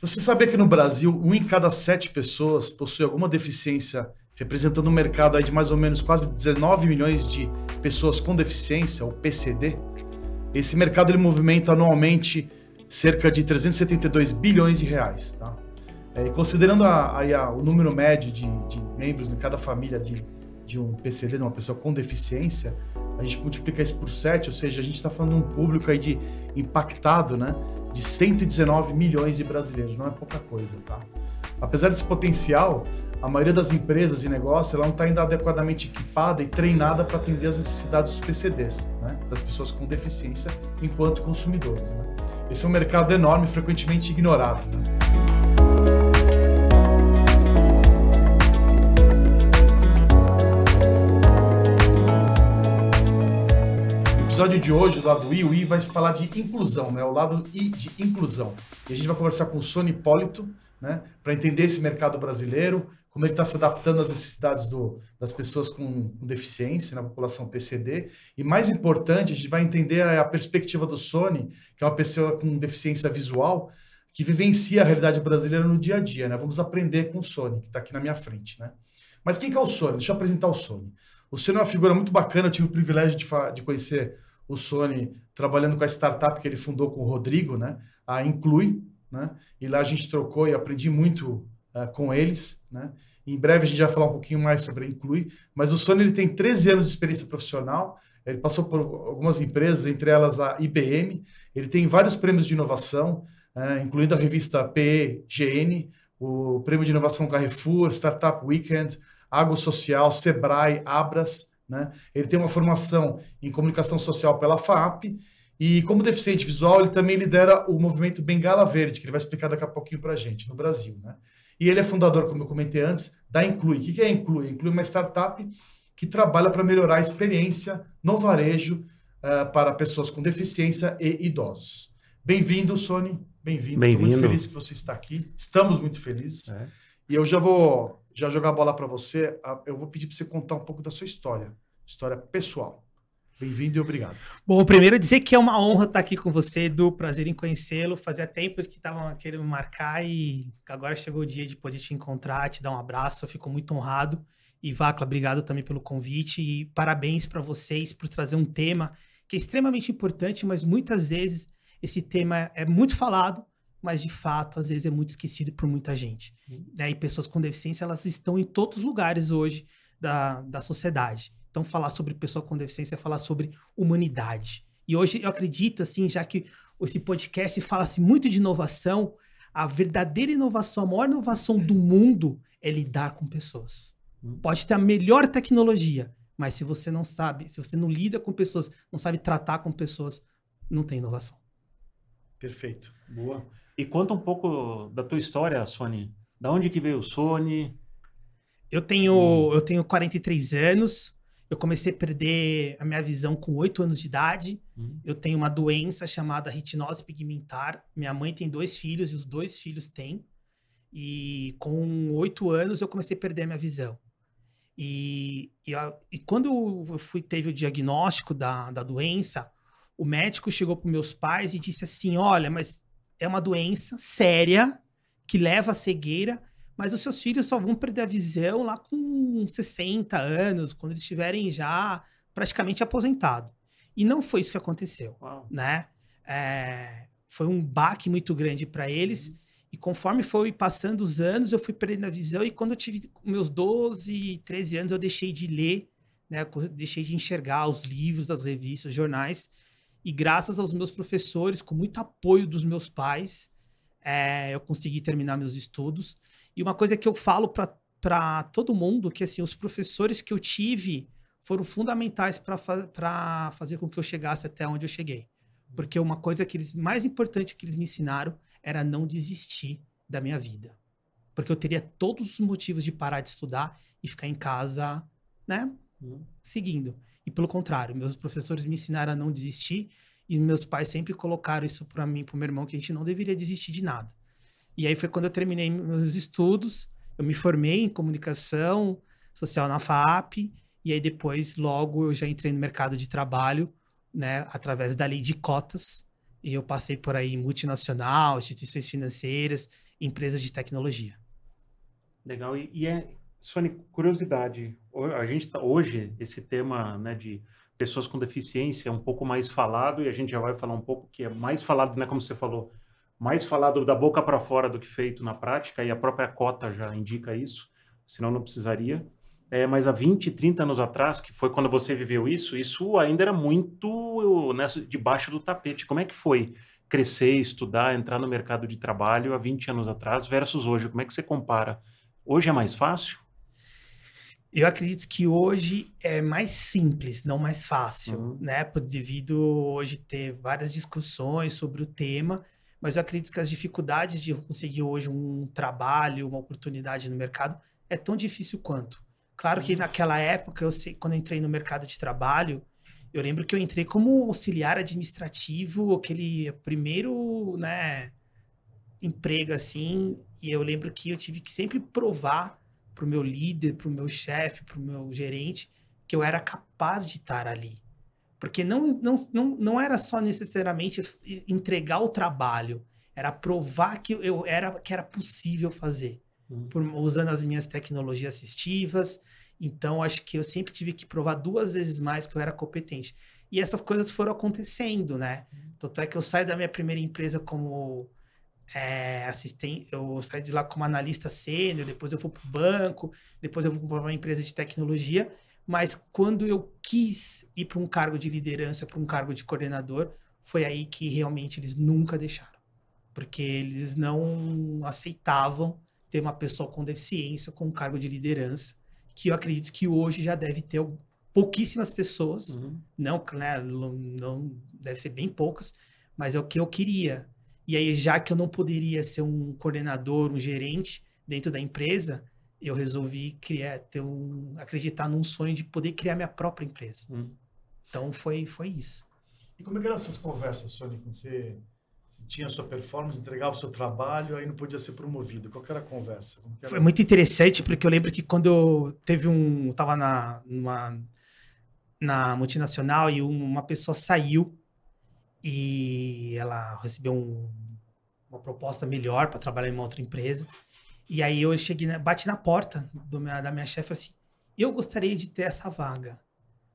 Você sabia que no Brasil, um em cada sete pessoas possui alguma deficiência, representando um mercado aí de mais ou menos quase 19 milhões de pessoas com deficiência, o PCD? Esse mercado ele movimenta anualmente cerca de 372 bilhões de reais. Tá? É, considerando a, a, o número médio de, de membros em cada família de, de um PCD, de uma pessoa com deficiência, a gente multiplica isso por 7, ou seja, a gente está falando de um público aí de impactado, né, de 119 milhões de brasileiros, não é pouca coisa, tá? Apesar desse potencial, a maioria das empresas e negócios ela não está ainda adequadamente equipada e treinada para atender as necessidades dos PCDs, né, das pessoas com deficiência, enquanto consumidores. Né? Esse é um mercado enorme, frequentemente ignorado. Né? Episódio de hoje, do lado I, o I vai falar de inclusão, né? O lado I de inclusão. E a gente vai conversar com o Sônia Hipólito, né? Para entender esse mercado brasileiro, como ele está se adaptando às necessidades do, das pessoas com, com, deficiência, na população PCD. E mais importante, a gente vai entender a, a perspectiva do Sony, que é uma pessoa com deficiência visual, que vivencia a realidade brasileira no dia a dia, né? Vamos aprender com o Sony, que está aqui na minha frente, né? Mas quem que é o Sony? Deixa eu apresentar o Sony. O Sony é uma figura muito bacana, eu tive o privilégio de, de conhecer o Sony trabalhando com a startup que ele fundou com o Rodrigo, né? A Inclui, né? E lá a gente trocou e aprendi muito uh, com eles, né? Em breve a gente vai falar um pouquinho mais sobre a Inclui, mas o Sony ele tem 13 anos de experiência profissional, ele passou por algumas empresas, entre elas a IBM, ele tem vários prêmios de inovação, uh, incluindo a revista PEGN, o Prêmio de Inovação Carrefour, Startup Weekend, Água Social, Sebrae, Abras, né? Ele tem uma formação em comunicação social pela FAP e, como deficiente visual, ele também lidera o movimento Bengala Verde, que ele vai explicar daqui a pouquinho para a gente, no Brasil. Né? E ele é fundador, como eu comentei antes, da Inclui. O que é a Inclui? Inclui uma startup que trabalha para melhorar a experiência no varejo uh, para pessoas com deficiência e idosos. Bem-vindo, Sony. Bem-vindo. Bem Estou muito feliz que você está aqui. Estamos muito felizes. É. E eu já vou já jogar a bola para você, eu vou pedir para você contar um pouco da sua história, história pessoal. Bem-vindo e obrigado. Bom, primeiro dizer que é uma honra estar aqui com você, Edu, prazer em conhecê-lo. Fazia tempo que estavam querendo marcar e agora chegou o dia de poder te encontrar, te dar um abraço. Eu fico muito honrado. E Vacla, obrigado também pelo convite e parabéns para vocês por trazer um tema que é extremamente importante, mas muitas vezes esse tema é muito falado, mas de fato, às vezes é muito esquecido por muita gente. Uhum. Né? E pessoas com deficiência, elas estão em todos os lugares hoje da, da sociedade. Então, falar sobre pessoa com deficiência é falar sobre humanidade. E hoje eu acredito, assim, já que esse podcast fala-se muito de inovação, a verdadeira inovação, a maior inovação do mundo é lidar com pessoas. Uhum. Pode ter a melhor tecnologia, mas se você não sabe, se você não lida com pessoas, não sabe tratar com pessoas, não tem inovação. Perfeito. Boa. E conta um pouco da tua história, Sony. Da onde que veio o Sony? Eu tenho, hum. eu tenho 43 anos. Eu comecei a perder a minha visão com 8 anos de idade. Hum. Eu tenho uma doença chamada retinose pigmentar. Minha mãe tem dois filhos e os dois filhos têm. E com 8 anos eu comecei a perder a minha visão. E, e, e quando eu fui, teve o diagnóstico da, da doença, o médico chegou para meus pais e disse assim: Olha, mas é uma doença séria que leva à cegueira, mas os seus filhos só vão perder a visão lá com 60 anos, quando eles estiverem já praticamente aposentados. E não foi isso que aconteceu, Uau. né? É, foi um baque muito grande para eles. Uhum. E conforme foi passando os anos, eu fui perdendo a visão. E quando eu tive meus 12, 13 anos, eu deixei de ler, né? Deixei de enxergar os livros, as revistas, os jornais. E graças aos meus professores, com muito apoio dos meus pais, é, eu consegui terminar meus estudos. E uma coisa que eu falo para todo mundo, que assim, os professores que eu tive foram fundamentais para fa fazer com que eu chegasse até onde eu cheguei. Porque uma coisa que eles, mais importante que eles me ensinaram era não desistir da minha vida. Porque eu teria todos os motivos de parar de estudar e ficar em casa, né, uhum. seguindo. E pelo contrário, meus professores me ensinaram a não desistir e meus pais sempre colocaram isso para mim, para meu irmão, que a gente não deveria desistir de nada. E aí foi quando eu terminei meus estudos, eu me formei em comunicação social na FAP, e aí depois, logo, eu já entrei no mercado de trabalho, né, através da lei de cotas, E eu passei por aí multinacional, instituições financeiras, empresas de tecnologia. Legal. E, e é, Sônia, curiosidade. A gente tá, hoje, esse tema né, de pessoas com deficiência é um pouco mais falado e a gente já vai falar um pouco que é mais falado, né, como você falou, mais falado da boca para fora do que feito na prática e a própria cota já indica isso, senão não precisaria. É, mas há 20, 30 anos atrás, que foi quando você viveu isso, isso ainda era muito né, debaixo do tapete. Como é que foi crescer, estudar, entrar no mercado de trabalho há 20 anos atrás versus hoje? Como é que você compara? Hoje é mais fácil? Eu acredito que hoje é mais simples, não mais fácil, uhum. né? Por devido hoje ter várias discussões sobre o tema, mas eu acredito que as dificuldades de conseguir hoje um trabalho, uma oportunidade no mercado é tão difícil quanto. Claro que uhum. naquela época, eu sei, quando eu entrei no mercado de trabalho, eu lembro que eu entrei como auxiliar administrativo, aquele primeiro, né, emprego assim, e eu lembro que eu tive que sempre provar para o meu líder, para o meu chefe, para o meu gerente, que eu era capaz de estar ali. Porque não, não, não, não era só necessariamente entregar o trabalho, era provar que eu era que era possível fazer, uhum. por, usando as minhas tecnologias assistivas. Então, acho que eu sempre tive que provar duas vezes mais que eu era competente. E essas coisas foram acontecendo, né? Uhum. Tanto é que eu saio da minha primeira empresa como é, assistente, eu saí de lá como analista sênior, depois eu fui para o banco, depois eu fui para uma empresa de tecnologia. Mas quando eu quis ir para um cargo de liderança, para um cargo de coordenador, foi aí que realmente eles nunca deixaram. Porque eles não aceitavam ter uma pessoa com deficiência com um cargo de liderança, que eu acredito que hoje já deve ter pouquíssimas pessoas, uhum. não, né, não deve ser bem poucas, mas é o que eu queria. E aí, já que eu não poderia ser um coordenador, um gerente dentro da empresa, eu resolvi criar, ter um, acreditar num sonho de poder criar minha própria empresa. Hum. Então foi, foi isso. E como é que eram essas conversas, Sônia, quando você, você, tinha a sua performance, entregava o seu trabalho, aí não podia ser promovido? Qual era a conversa? Era? Foi muito interessante, porque eu lembro que quando eu teve um. Eu tava na, numa, na multinacional e uma pessoa saiu e ela recebeu um, uma proposta melhor para trabalhar em uma outra empresa. E aí eu cheguei, na, bati na porta minha, da minha chefe assim, eu gostaria de ter essa vaga.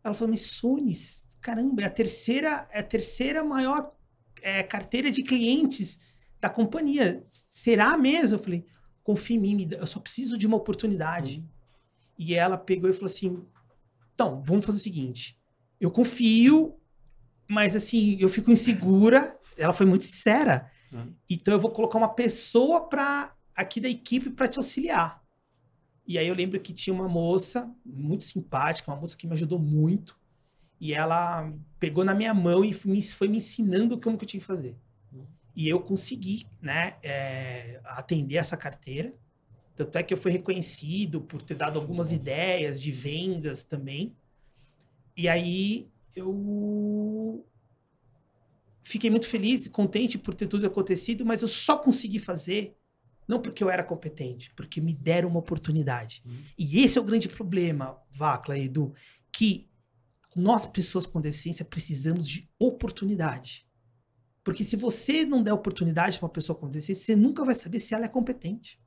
Ela falou, mas Sunes, caramba, é a terceira, é a terceira maior é, carteira de clientes da companhia. Será mesmo? Eu falei, confia em mim, eu só preciso de uma oportunidade. Uhum. E ela pegou e falou assim, então, vamos fazer o seguinte, eu confio, mas assim, eu fico insegura. Ela foi muito sincera. Uhum. Então eu vou colocar uma pessoa para aqui da equipe para te auxiliar. E aí eu lembro que tinha uma moça muito simpática, uma moça que me ajudou muito. E ela pegou na minha mão e foi me ensinando como que eu tinha que fazer. E eu consegui, né, é, atender essa carteira. Tanto é que eu fui reconhecido por ter dado algumas ideias de vendas também. E aí eu fiquei muito feliz e contente por ter tudo acontecido, mas eu só consegui fazer não porque eu era competente, porque me deram uma oportunidade. Uhum. E esse é o grande problema, Vacla e Edu, que nós, pessoas com deficiência, precisamos de oportunidade. Porque se você não der oportunidade para uma pessoa com deficiência, você nunca vai saber se ela é competente.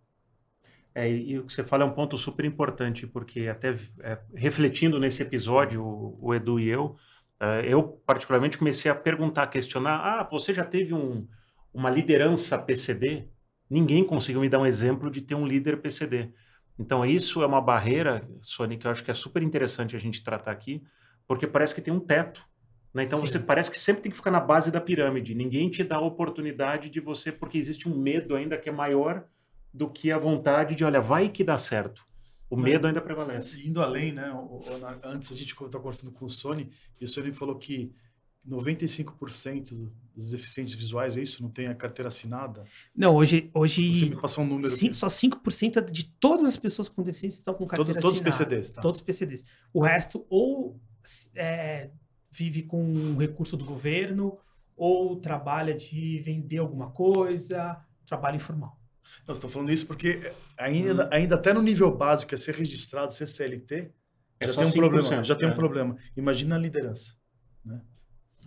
É, e o que você fala é um ponto super importante, porque até é, refletindo nesse episódio, o, o Edu e eu, eu particularmente comecei a perguntar, a questionar, ah, você já teve um, uma liderança PCD? ninguém conseguiu me dar um exemplo de ter um líder PCD. Então, isso é uma barreira, Sônia, que eu acho que é super interessante a gente tratar aqui, porque parece que tem um teto. Né? Então, Sim. você parece que sempre tem que ficar na base da pirâmide. Ninguém te dá a oportunidade de você, porque existe um medo ainda que é maior do que a vontade de, olha, vai que dá certo. O medo ainda prevalece. Indo além, né? Antes a gente estava conversando com o Sony, e o Sony falou que 95% dos deficientes visuais, é isso? Não tem a carteira assinada? Não, hoje. hoje Você me passou um número. Sim, só 5% de todas as pessoas com deficiência estão com carteira todos, assinada. Todos os PCDs, tá? Todos os PCDs. O resto ou é, vive com um recurso do governo, ou trabalha de vender alguma coisa, trabalho informal. Não, estou falando isso porque ainda, hum. ainda até no nível básico, é ser registrado, ser CLT, é já tem um problema. Já tem é. um problema. Imagina a liderança. Né?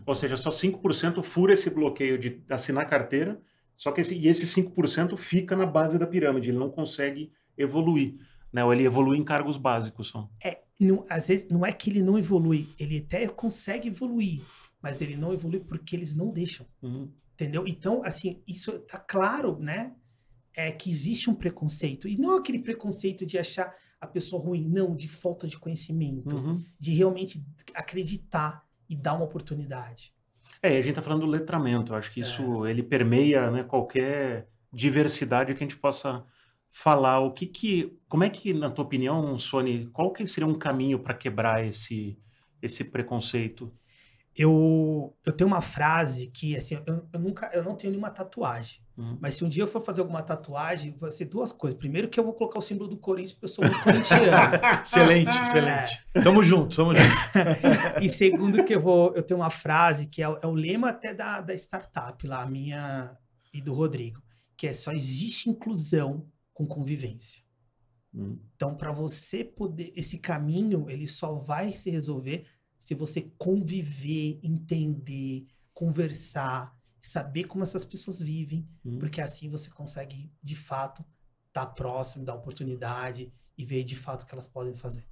Ou seja, só 5% fura esse bloqueio de assinar carteira, só que esse, e esse 5% fica na base da pirâmide, ele não consegue evoluir. Né? Ou ele evolui em cargos básicos só. É, não, às vezes não é que ele não evolui, ele até consegue evoluir, mas ele não evolui porque eles não deixam. Uhum. Entendeu? Então, assim, isso tá claro, né? É que existe um preconceito. E não aquele preconceito de achar a pessoa ruim, não, de falta de conhecimento, Uhum. de realmente acreditar e dar uma oportunidade. É, a gente está falando do letramento. Eu acho que É. isso ele permeia né, qualquer diversidade que a gente possa falar. O que que, como é que, na tua opinião, Sony, qual que seria um caminho para quebrar esse esse preconceito? Eu, eu tenho uma frase que, assim, eu, eu nunca, eu não tenho nenhuma tatuagem. Uhum. Mas se um dia eu for fazer alguma tatuagem, vai ser duas coisas. Primeiro que eu vou colocar o símbolo do Corinthians, porque eu sou muito corintiano. Excelente, excelente. Tamo junto, tamo junto. e segundo que eu vou, eu tenho uma frase que é, o- é o lema até da, da startup lá, a minha e do Rodrigo, que é só existe inclusão com convivência. Uhum. Então, para você poder, esse caminho, ele só vai se resolver se você conviver, entender, conversar, saber como essas pessoas vivem, Uhum. porque assim você consegue, de fato, estar próximo, dar oportunidade e ver de fato o que elas podem fazer.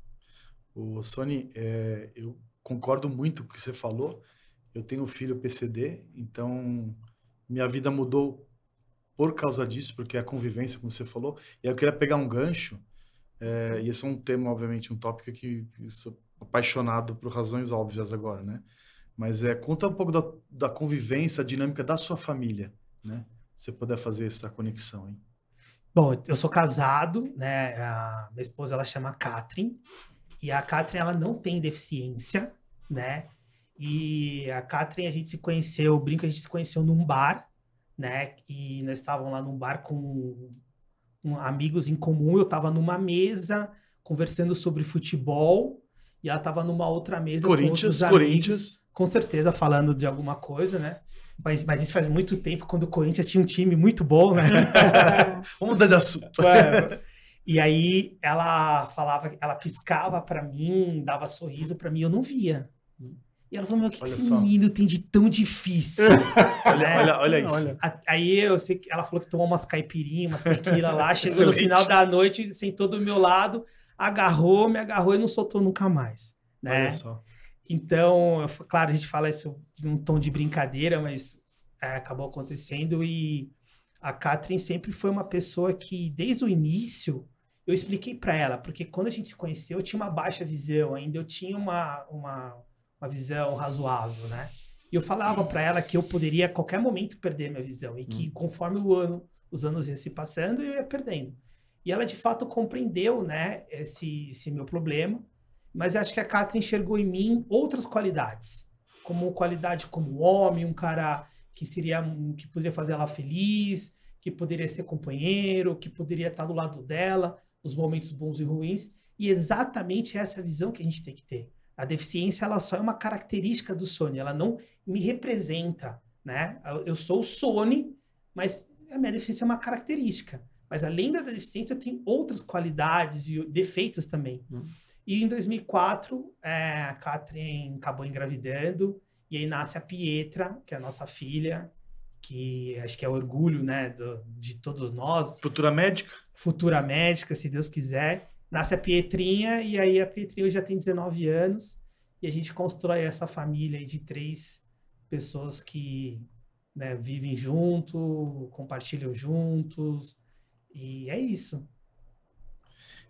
O Sony, é, eu concordo muito com o que você falou. Eu tenho um filho PCD, então minha vida mudou por causa disso, porque a convivência, como você falou. E eu queria pegar um gancho, é, e esse é um tema, obviamente, um tópico que eu sou apaixonado por razões óbvias agora, né? Mas é, conta um pouco da, da convivência, a dinâmica da sua família, né? Você puder fazer essa conexão, hein? Bom, eu sou casado, né? A minha esposa ela chama Catherine e a Catherine ela não tem deficiência, né? E a Catherine a gente se conheceu, eu brinco, a gente se conheceu num bar, né? E nós estávamos lá num bar com amigos em comum. Eu estava numa mesa conversando sobre futebol e ela estava numa outra mesa com Corinthians, outros amigos, Corinthians. com certeza falando de alguma coisa, né? Mas, mas isso faz muito tempo, quando o Corinthians tinha um time muito bom, né? Vamos mudar de assunto. É. E aí ela falava, ela piscava pra mim, dava sorriso pra mim, eu não via. E ela falou, meu, o que, que esse só. menino tem de tão difícil? Olha, né? olha, olha isso. A- Aí eu sei que ela falou que tomou umas caipirinhas, umas tequila lá, chegou no final da noite, sentou do meu lado, agarrou, me agarrou e não soltou nunca mais. Né? Olha só. Então, eu claro, a gente fala isso num tom de brincadeira, mas é, acabou acontecendo e a Catherine sempre foi uma pessoa que, desde o início, eu expliquei para ela, porque quando a gente se conheceu, eu tinha uma baixa visão, ainda eu tinha uma, uma, uma visão razoável, né? E eu falava para ela que eu poderia a qualquer momento perder minha visão e que conforme o ano, os anos iam se passando, eu ia perdendo. E ela de fato compreendeu, né, esse, esse meu problema. Mas acho que a Catherine enxergou em mim outras qualidades, como qualidade como homem, um cara que seria que poderia fazer ela feliz, que poderia ser companheiro, que poderia estar do lado dela nos momentos bons e ruins. E exatamente essa visão que a gente tem que ter. A deficiência ela só é uma característica do Sony, ela não me representa, né? Eu sou o Sony, mas a minha deficiência é uma característica. Mas além da deficiência, tenho outras qualidades e defeitos também. Hum. E em 2004, é, a Catherine acabou engravidando, e aí nasce a Pietra, que é a nossa filha, que acho que é orgulho, né, do- de todos nós, Futura médica? futura médica, se Deus quiser. Nasce a Pietrinha, e aí a Pietrinha já tem 19 anos, e a gente constrói essa família de três pessoas que né, vivem junto, compartilham juntos, e é isso.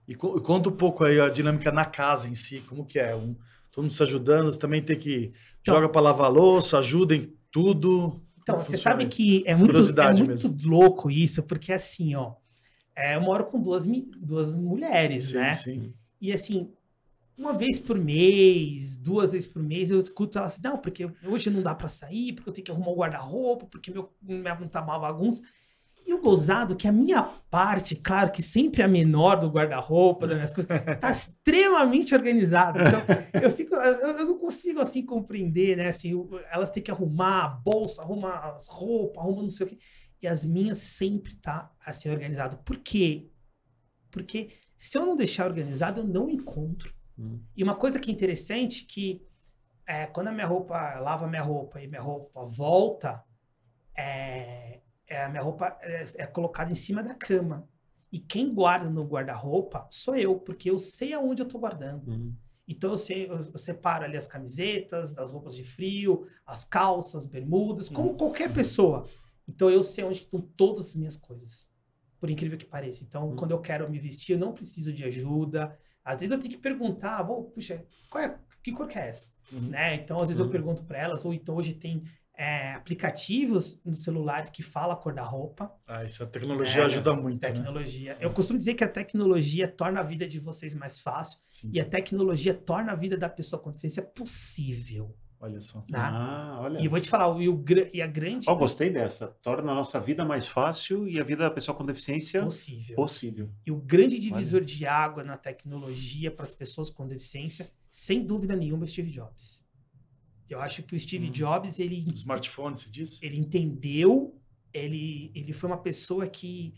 E co- conta um pouco aí a dinâmica na casa em si, como que é? Um, todo mundo se ajudando, você também tem que Então- joga para lavar louça, ajuda em tudo. Então, você funciona sabe que é muito, é muito louco isso, porque assim, ó, é, eu moro com duas, duas mulheres, Sim, né? sim. E assim, uma vez por mês, duas vezes por mês, eu escuto elas assim, não, porque hoje não dá pra sair, porque eu tenho que arrumar o guarda-roupa, porque meu, minha não tá uma bagunça. E o gozado que a minha parte, claro que sempre a menor do guarda-roupa, das minhas coisas, tá extremamente organizada. Então, eu fico, eu, eu não consigo assim compreender, né? Assim, elas têm que arrumar a bolsa, arrumar as roupas, arrumar não sei o quê. E as minhas sempre tá assim organizado. Por quê? Porque se eu não deixar organizado, eu não encontro. Hum. E uma coisa que é interessante que é, quando a minha roupa, lava a minha roupa e minha roupa volta, é, é a minha roupa é, é colocada em cima da cama. E quem guarda no guarda-roupa sou eu, porque eu sei aonde eu estou guardando. Uhum. Então eu, sei, eu, eu separo ali as camisetas, as roupas de frio, as calças, bermudas, como Uhum. qualquer pessoa. Então eu sei onde estão todas as minhas coisas. Por incrível que pareça. Então, Uhum. quando eu quero me vestir, eu não preciso de ajuda. Às vezes eu tenho que perguntar, "Bom, puxa, qual é, que cor que é essa? Uhum. Né? Então, às vezes Uhum. eu pergunto para elas, ou então hoje tem é, aplicativos no celular que fala a cor da roupa. Ah, isso a tecnologia É, ajuda muito, né? Tecnologia. Eu costumo dizer que a tecnologia torna a vida de vocês mais fácil Sim, e a tecnologia torna a vida da pessoa com deficiência possível. olha só. Né? Ah, olha. E eu vou te falar, e, o, e a grande Ó, gostei dessa. Torna a nossa vida mais fácil e a vida da pessoa com deficiência possível. possível. E o grande divisor de água na tecnologia para as pessoas com deficiência, sem dúvida nenhuma, é o Steve Jobs. Eu acho que o Steve Hum. Jobs, ele, O smartphone, você disse? ele entendeu, ele, ele foi uma pessoa que,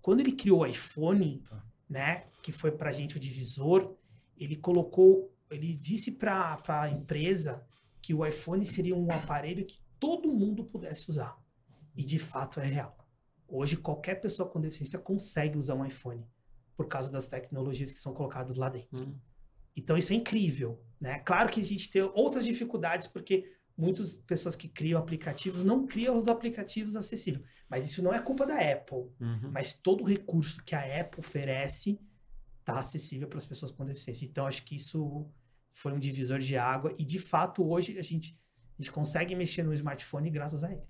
quando ele criou o iPhone, Tá. né, que foi para a gente o divisor, ele colocou, ele disse para a empresa que o iPhone seria um aparelho que todo mundo pudesse usar. E de fato é real. Hoje qualquer pessoa com deficiência consegue usar um iPhone por causa das tecnologias que são colocadas lá dentro. Hum. Então isso é incrível, né? Claro que a gente tem outras dificuldades porque muitas pessoas que criam aplicativos não criam os aplicativos acessíveis. Mas isso não é culpa da Apple. Uhum. Mas todo recurso que a Apple oferece está acessível para as pessoas com deficiência. Então acho que isso foi um divisor de água e de fato hoje a gente a gente consegue mexer no smartphone graças a ele.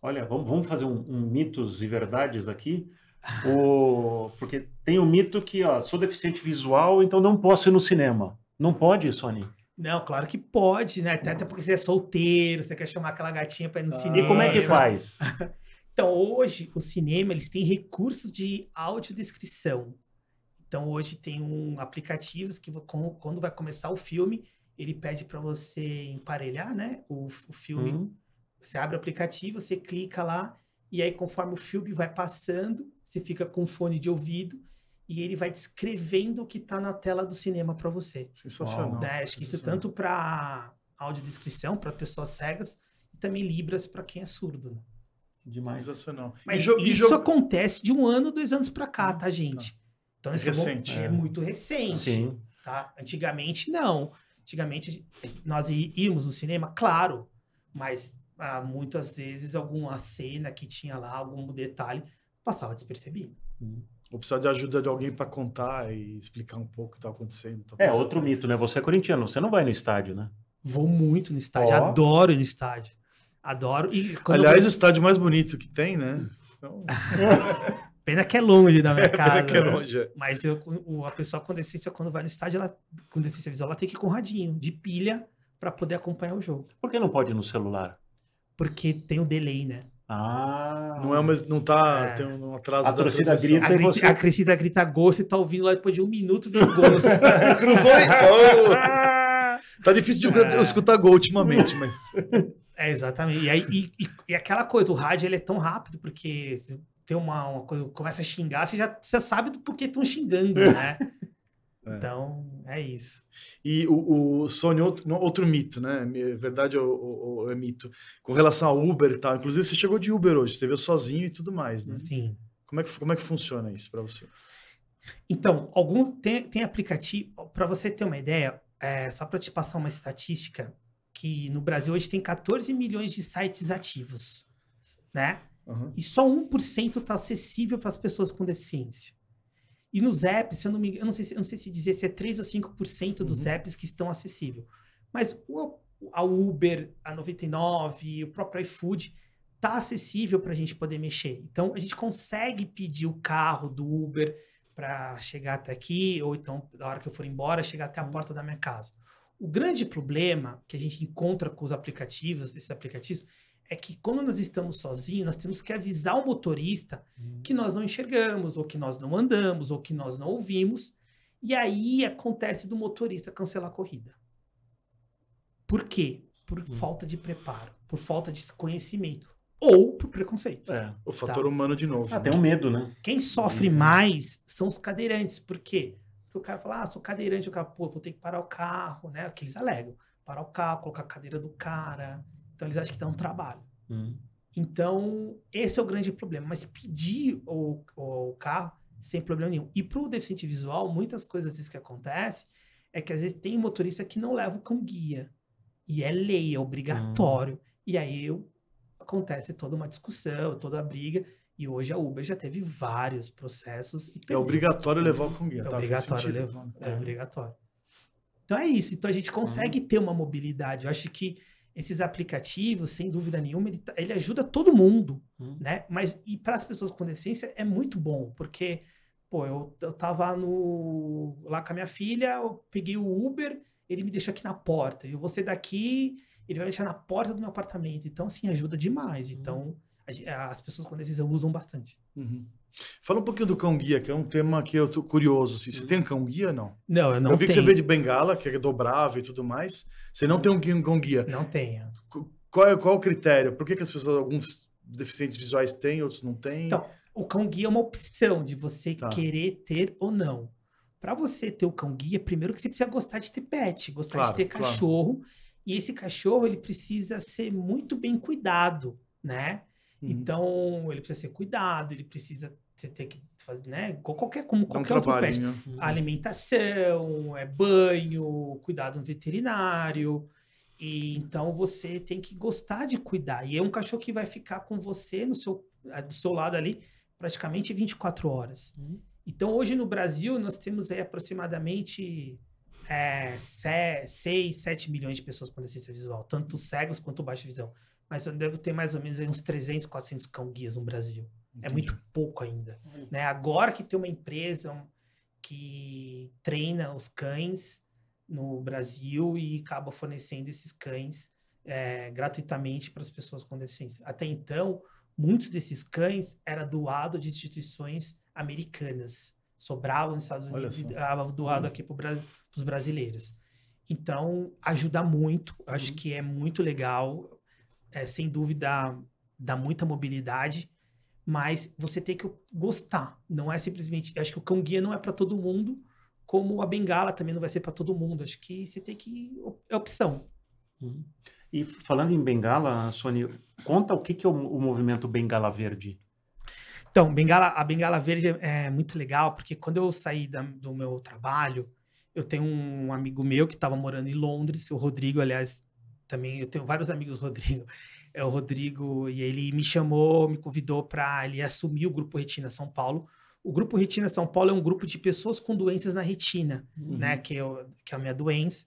Olha, vamos, vamos fazer um, um mitos e verdades aqui. O... Porque tem o mito que, ó, sou deficiente visual, então não posso ir no cinema. Não pode, Sony? Não, claro que pode, né? Até, até porque você é solteiro, você quer chamar aquela gatinha para ir no Ah, cinema. E como é que faz? Então, hoje, o cinema, eles têm recursos de audiodescrição. Então, hoje tem um aplicativos que quando vai começar o filme, ele pede para você emparelhar, né? O, o filme. Hum. Você abre o aplicativo, você clica lá, e aí conforme o filme vai passando, você fica com fone de ouvido e ele vai descrevendo o que está na tela do cinema para você. Sensacional. Né? Acho que isso tanto para audiodescrição, para pessoas cegas, e também Libras para quem é surdo. né? Demais. Sensacional. Mas e jo- e isso jo- acontece de um ano, dois anos para cá, tá, gente? Então, É recente. É, É. muito recente, Sim. tá? Antigamente, não. Antigamente, nós íamos no cinema, claro, mas ah, muitas vezes alguma cena que tinha lá, algum detalhe, passava despercebido. Hum. Vou precisar de ajuda de alguém para contar e explicar um pouco o que está acontecendo. Tô É, outro mito, né? Você é corintiano, você não vai no estádio, né? Vou muito no estádio, Ó. adoro ir no estádio. Adoro. E Aliás, o estádio mais bonito que tem, né? Então, Pena que é longe da minha casa. que é longe. é. Mas eu, o- a pessoa com deficiência, quando vai no estádio, ela, com deficiência visual, ela tem que ir com radinho de pilha para poder acompanhar o jogo. Por que não pode ir no celular? Porque tem o delay, né? Ah. Não é uma, não tá, É. tem um atraso A da torcida grita. A, grita, você- a Crescida grita gol, você tá ouvindo lá depois de um minuto, vem gol. Cruzou e... Oh! Tá difícil de É. escutar gol ultimamente, mas... é, exatamente. E, aí, e, e- e aquela coisa, o rádio ele é tão rápido, porque se tem uma, uma coisa, começa a xingar, você já você sabe do porquê estão xingando, né? É. Então, é isso. E o, o Sony, outro, não, outro mito, né? É verdade ou, é mito? Com relação ao Uber e tal. Inclusive, você chegou de Uber hoje, você veio sozinho e tudo mais, né? Sim. Como é que, como é que funciona isso para você? Então, alguns tem, tem aplicativo, para você ter uma ideia, é, só para te passar uma estatística, que no Brasil hoje tem 14 milhões de sites ativos, né? Aham. E só 1% está acessível para as pessoas com deficiência. E nos apps, eu não me eu não sei se, eu não sei se dizer se é 3 ou 5% dos Uhum. apps que estão acessíveis. Mas o, a Uber, a 99, o próprio iFood tá acessível para a gente poder mexer. Então a gente consegue pedir o carro do Uber para chegar até aqui, ou então, na hora que eu for embora, chegar até a porta da minha casa. O grande problema que a gente encontra com os aplicativos, esses aplicativos, é que quando nós estamos sozinhos, nós temos que avisar o motorista que nós não enxergamos, ou que nós não andamos, ou que nós não ouvimos, e aí acontece do motorista cancelar a corrida. Por quê? Por Hum. falta de preparo, por falta de conhecimento, ou por preconceito. É. O fator Tá. humano de novo. Ah, né? tem um medo, né? Quem sofre Uhum. mais são os cadeirantes. Por quê? Porque o cara fala, ah, sou cadeirante, o cara, pô, vou ter que parar o carro, né? Que eles alegam. parar o carro, colocar a cadeira do cara. Então eles acham que dá um trabalho. Hum. Então, esse é o grande problema. Mas pedir o, o carro sem problema nenhum. E para o deficiente visual, muitas coisas vezes que acontece é que às vezes tem motorista que não leva o cão guia. E é lei, é obrigatório. Hum. E aí eu, acontece toda uma discussão, toda a briga. E hoje a Uber já teve vários processos. E É obrigatório levar o cão guia. É tá? Obrigatório levar. É É. obrigatório. Então é isso. Então a gente consegue ter uma mobilidade. Eu acho que esses aplicativos, sem dúvida nenhuma, ele, tá- ele ajuda todo mundo, Hum. né? Mas e para as pessoas com deficiência é muito bom, porque pô, eu, eu tava no lá com a minha filha, eu peguei o Uber, ele me deixou aqui na porta. Eu vou sair daqui, ele vai me deixar na porta do meu apartamento. Então assim ajuda demais. Então gen- as pessoas com deficiência usam bastante. Uhum. Fala um pouquinho do cão guia, que é um tema que eu tô curioso. Assim. Você Hum. tem um cão guia não? Não, eu não eu vi que tenho. você veio de bengala, que é dobrável e tudo mais. Você não tem um gui- um cão guia. Não tenho. Qual é, qual é o critério? Por que, que as pessoas, alguns deficientes visuais têm, outros não têm? Então, o cão guia é uma opção de você Tá. querer ter ou não. Para você ter o cão guia, primeiro que você precisa gostar de ter pet, gostar Claro, de ter claro. cachorro. E esse cachorro, ele precisa ser muito bem cuidado, né? Uhum. Então, ele precisa ser cuidado, ele precisa você ter que fazer, né? Qualquer, como Dá um qualquer outro pet. Alimentação, é banho, cuidado no veterinário. E então você tem que gostar de cuidar. E é um cachorro que vai ficar com você no seu, ah, do seu lado ali praticamente 24 horas. Hum. Então hoje no Brasil nós temos aí aproximadamente é, 6, 7 milhões de pessoas com deficiência visual, tanto cegos quanto baixa visão. Mas eu devo ter mais ou menos uns 300, 400 cão guias no Brasil. É Entendi. muito pouco ainda né? Agora que tem uma empresa que treina os cães no Brasil e acaba fornecendo esses cães é, gratuitamente para as pessoas com deficiência. Até então, muitos desses cães era doado de instituições americanas, sobravam nos Estados Unidos e doado aqui para os brasileiros. Então, ajuda muito, acho Uhum. que é muito legal, é, sem dúvida dá muita mobilidade, mas você tem que gostar. Não é simplesmente. Acho que o cão guia não é para todo mundo, como a bengala também não vai ser para todo mundo. Acho que você tem que. É opção. Hum. E falando em bengala, Sônia, conta o que, que é o, o movimento Bengala Verde. Então, bengala, a bengala verde é muito legal, porque quando eu saí da- do meu trabalho, eu tenho um amigo meu que estava morando em Londres, o Rodrigo, aliás, também eu tenho vários amigos Rodrigo. É o Rodrigo, e ele me chamou, me convidou para ele assumir o Grupo Retina São Paulo. O Grupo Retina São Paulo é um grupo de pessoas com doenças na retina. né, que, eu, que é a minha doença.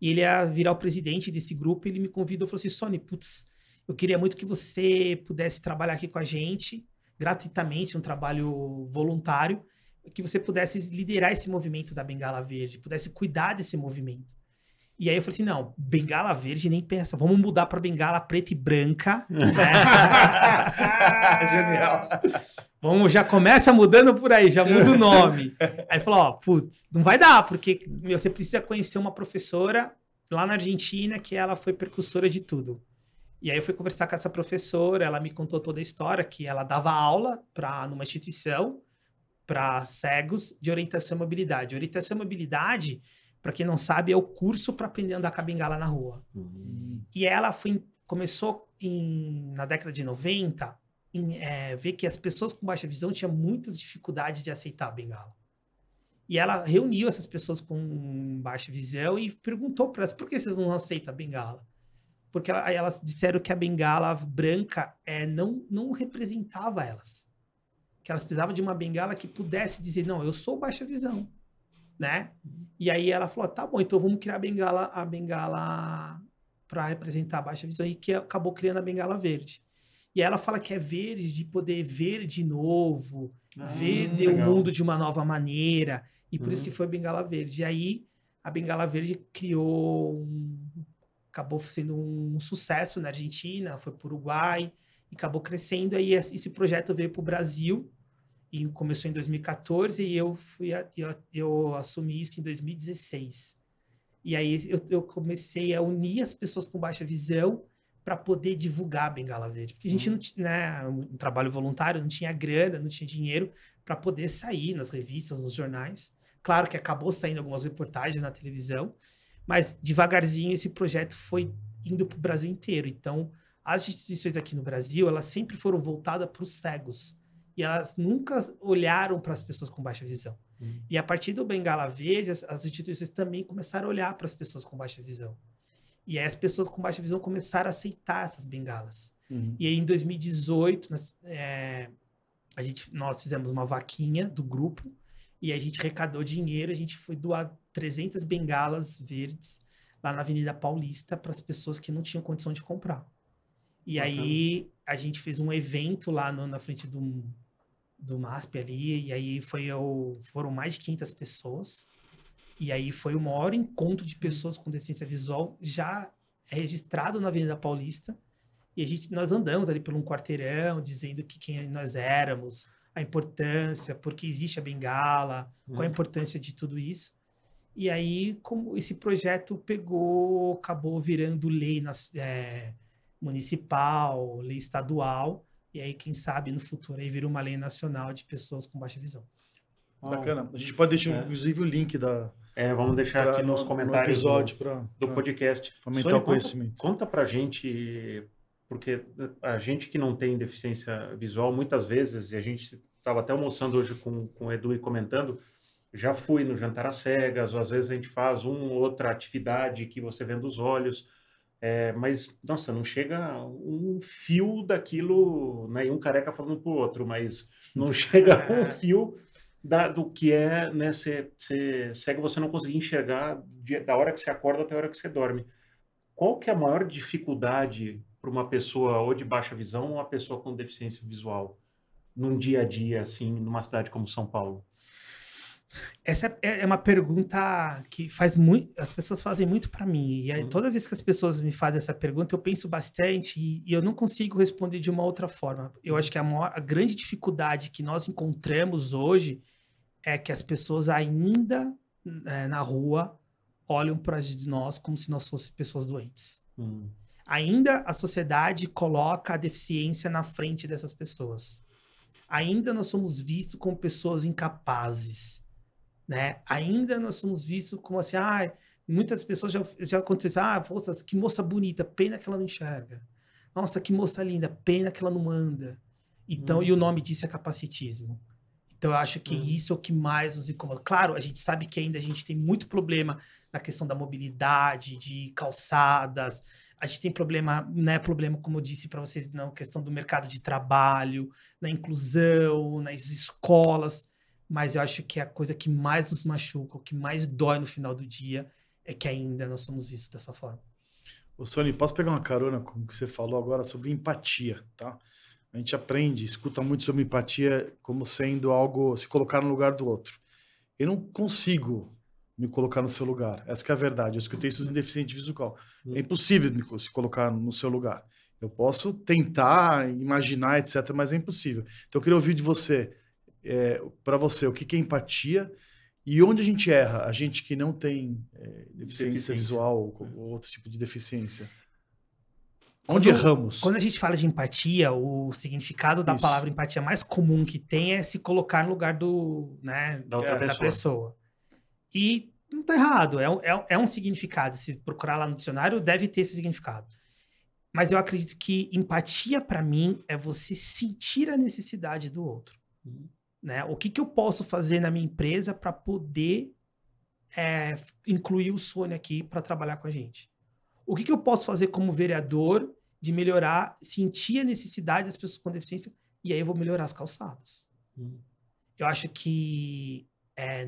E ele ia virar o presidente desse grupo, ele me convidou falou assim, Sony, putz, eu queria muito que você pudesse trabalhar aqui com a gente, gratuitamente, um trabalho voluntário, que você pudesse liderar esse movimento da Bengala Verde, pudesse cuidar desse movimento. E aí eu falei assim, não, Bengala Verde nem pensa, vamos mudar para Bengala preta e branca. né? Genial. Vamos, já começa mudando por aí, já muda o nome. Aí falou, ó, putz, não vai dar, porque meu, você precisa conhecer uma professora lá na Argentina que ela foi precursora de tudo. E aí eu fui conversar com essa professora, ela me contou toda a história, que ela dava aula para numa instituição para cegos de orientação e mobilidade. Orientação e mobilidade, para quem não sabe, é o curso para aprender a andar com a bengala na rua. Hum. E ela foi, começou em- na década de 90 em é, ver que as pessoas com baixa visão tinham muitas dificuldades de aceitar a bengala. E ela reuniu essas pessoas com baixa visão e perguntou para elas, por que vocês não aceitam a bengala? Porque ela- elas disseram que a bengala branca é, não, não representava elas. Que elas precisavam de uma bengala que pudesse dizer, não, eu sou baixa visão, né? E aí ela falou, tá bom, então vamos criar a bengala, a bengala para representar a baixa visão e que acabou criando a bengala verde. E ela fala que é verde de poder ver de novo, Ah, ver o mundo de uma nova maneira. E por isso Uhum. que foi Bengala Verde. E aí, a Bengala Verde criou um... Acabou sendo um sucesso na Argentina, foi para o Uruguai, e acabou crescendo. Aí esse projeto veio para o Brasil, e começou em 2014, e eu, fui a- eu, eu assumi isso em 2016. E aí eu, eu comecei a unir as pessoas com baixa visão para poder divulgar a Bengala Verde. Porque a gente Uhum. não tinha, né, um trabalho voluntário, não tinha grana, não tinha dinheiro para poder sair nas revistas, nos jornais. Claro que acabou saindo algumas reportagens na televisão, Mas devagarzinho esse projeto foi indo para o Brasil inteiro. Então, as instituições aqui no Brasil, elas sempre foram voltadas para os cegos. E elas nunca olharam para as pessoas com baixa visão. Uhum. E a partir do Bengala Verde, as, as instituições também começaram a olhar para as pessoas com baixa visão. E aí as pessoas com baixa visão começaram a aceitar essas bengalas. Uhum. E aí em 2018, nós, é, a gente, nós fizemos uma vaquinha do grupo e a gente arrecadou dinheiro, a gente foi doar 300 bengalas verdes lá na Avenida Paulista para as pessoas que não tinham condição de comprar. E aí a gente fez um evento lá no, na frente do, do MASP ali, e aí foi o, foram mais de 500 pessoas. E aí foi o maior encontro de pessoas com deficiência visual já registrado na Avenida Paulista. E a gente, nós andamos ali por um quarteirão dizendo que quem nós éramos, a importância, porque existe a bengala, hum. qual a uhum. importância de tudo isso. E aí, como esse projeto pegou, acabou virando lei é, municipal, lei estadual, e aí, quem sabe, no futuro aí vira uma lei nacional de pessoas com baixa visão. Bacana. A gente pode deixar, é. inclusive, o link da. É, vamos deixar pra, aqui nos no, comentários no episódio do, pra, do podcast. Aumentar Sônia, o conhecimento. Conta, conta pra gente, porque a gente que não tem deficiência visual, muitas vezes, e a gente estava até almoçando hoje com, com o Edu e comentando, já fui no jantar às cegas, ou às vezes a gente faz uma ou outra atividade que você vê dos olhos, é, mas, nossa, não chega um fio daquilo, né? E um careca falando pro outro, mas não chega um fio da, do que é, né? Ser, ser cego, você não conseguir enxergar de, da hora que você acorda até a hora que você dorme. Qual que é a maior dificuldade para uma pessoa ou de baixa visão ou uma pessoa com deficiência visual num dia a dia, assim, numa cidade como São Paulo? Essa é, é uma pergunta que faz muito, as pessoas fazem muito para mim. E aí, uhum. toda vez que as pessoas me fazem essa pergunta, eu penso bastante e, e eu não consigo responder de uma outra forma. Eu acho que a, maior, a grande dificuldade que nós encontramos hoje é que as pessoas ainda é, na rua olham para nós como se nós fossemos pessoas doentes. Uhum. Ainda a sociedade coloca a deficiência na frente dessas pessoas. Ainda nós somos vistos como pessoas incapazes né? Ainda nós somos vistos como assim, ah, muitas pessoas já, já aconteceu ah, nossa, que moça bonita, pena que ela não enxerga. Nossa, que moça linda, pena que ela não anda. Então, hum. e o nome disso é capacitismo. Então, eu acho que hum. isso é o que mais nos incomoda. Claro, a gente sabe que ainda a gente tem muito problema na questão da mobilidade, de calçadas. A gente tem problema, né, problema, como eu disse para vocês, na questão do mercado de trabalho, na inclusão, nas escolas mas eu acho que a coisa que mais nos machuca, o que mais dói no final do dia, é que ainda nós somos vistos dessa forma. Ô, Sony, posso pegar uma carona com o que você falou agora sobre empatia, tá? A gente aprende, escuta muito sobre empatia como sendo algo, se colocar no lugar do outro. Eu não consigo me colocar no seu lugar. Essa é a verdade. Eu escutei isso um deficiente visual. É impossível me se colocar no seu lugar. Eu posso tentar, imaginar, etc., mas é impossível. Então eu queria ouvir de você é, para você, o que, que é empatia e onde a gente erra? A gente que não tem é, deficiência, visual ou, ou outro tipo de deficiência. Onde quando, erramos? Quando a gente fala de empatia, o significado da Isso. palavra empatia mais comum que tem é se colocar no lugar do, né, da, outra pessoa. pessoa. E não está errado, é, é, é um significado. Se procurar lá no dicionário, deve ter esse significado. Mas eu acredito que empatia, para mim, é você sentir a necessidade do outro. Uhum. Né? O que, que eu posso fazer na minha empresa para poder é, incluir o Sônia aqui para trabalhar com a gente? O que, que eu posso fazer como vereador de melhorar, sentir a necessidade das pessoas com deficiência e aí eu vou melhorar as calçadas? Hum. Eu acho que é,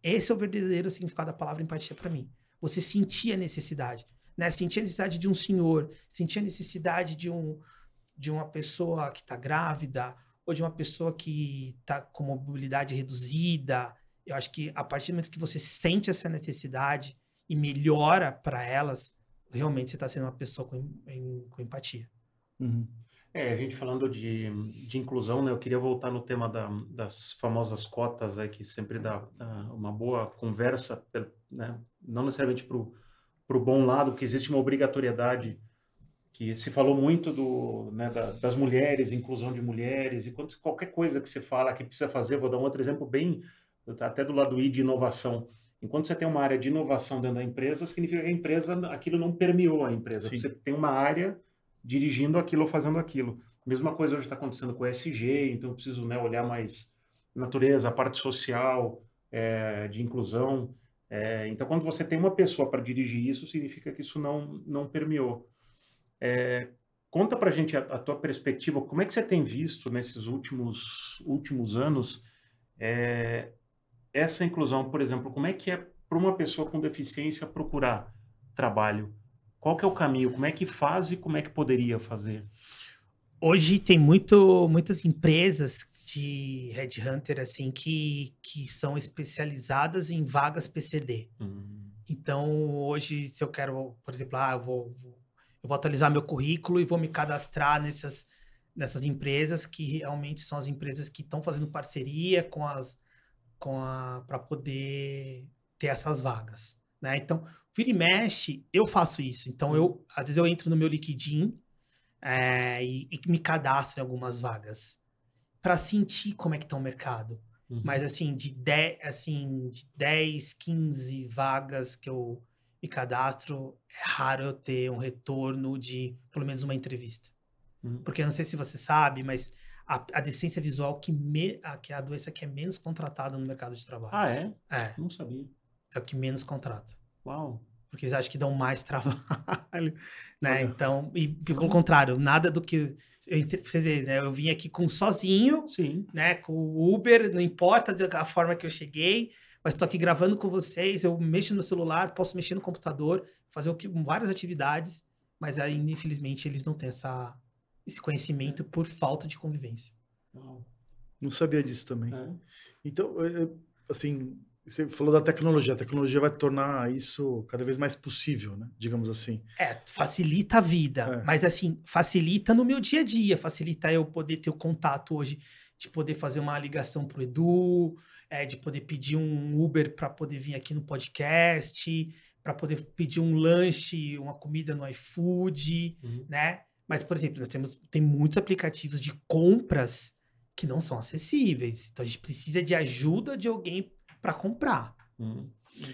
esse é o verdadeiro significado da palavra empatia para mim. Você sentir a necessidade, né? Sentir a necessidade de um senhor, sentir a necessidade de um de uma pessoa que está grávida ou de uma pessoa que está com mobilidade reduzida. Eu acho que a partir do momento que você sente essa necessidade e melhora para elas, realmente você está sendo uma pessoa com, em, com empatia. Uhum. É, a gente falando de, de inclusão, né? Eu queria voltar no tema da, das famosas cotas, aí, que sempre dá, dá uma boa conversa, né? Não necessariamente para o bom lado, porque existe uma obrigatoriedade que se falou muito do, né, da, das mulheres, inclusão de mulheres, e quando, qualquer coisa que você fala que precisa fazer, vou dar um outro exemplo bem, até do lado I de inovação. Enquanto você tem uma área de inovação dentro da empresa, significa que a empresa, aquilo não permeou a empresa. Sim. Você tem uma área dirigindo aquilo ou fazendo aquilo. Mesma coisa hoje está acontecendo com o SG, então eu preciso né, olhar mais natureza, a parte social, é, de inclusão. É, então, quando você tem uma pessoa para dirigir isso, significa que isso não, não permeou. É, conta para a gente a, tua perspectiva, como é que você tem visto nesses últimos, últimos anos é, essa inclusão, por exemplo, como é que é para uma pessoa com deficiência procurar trabalho? Qual que é o caminho? Como é que faz e como é que poderia fazer? Hoje tem muito, muitas empresas de headhunter assim que, que são especializadas em vagas PCD. Hum. Então, hoje, se eu quero, por exemplo, ah, eu vou, eu vou atualizar meu currículo e vou me cadastrar nessas, nessas empresas que realmente são as empresas que estão fazendo parceria com as com a para poder ter essas vagas, né? Então, vira e mexe, eu faço isso. Então, eu às vezes eu entro no meu LinkedIn é, e, e, me cadastro em algumas vagas para sentir como é que está o mercado. Uhum. Mas assim, de 10, assim, de 10, 15 vagas que eu me cadastro, é raro eu ter um retorno de pelo menos uma entrevista. Uhum. Porque eu não sei se você sabe, mas a, a deficiência visual que, me, a, que é a doença que é menos contratada no mercado de trabalho. Ah, é? É. Não sabia. É o que menos contrata. Uau porque eles acham que dão mais trabalho, né? Então, e pelo contrário, nada do que eu, vocês verem, né? Eu vim aqui com sozinho, Sim. né? Com o Uber, não importa a forma que eu cheguei, mas estou aqui gravando com vocês. Eu mexo no celular, posso mexer no computador, fazer o que, várias atividades, mas ainda, infelizmente, eles não têm essa, esse conhecimento por falta de convivência. Não sabia disso também. É. Então, assim, você falou da tecnologia. A tecnologia vai tornar isso cada vez mais possível, né? Digamos assim. É, facilita a vida. É. Mas, assim, facilita no meu dia a dia. Facilita eu poder ter o contato hoje, de poder fazer uma ligação pro Edu, é, de poder pedir um Uber para poder vir aqui no podcast, para poder pedir um lanche, uma comida no iFood, uhum. né? Mas, por exemplo, nós temos tem muitos aplicativos de compras que não são acessíveis. Então, a gente precisa de ajuda de alguém para comprar. Hum.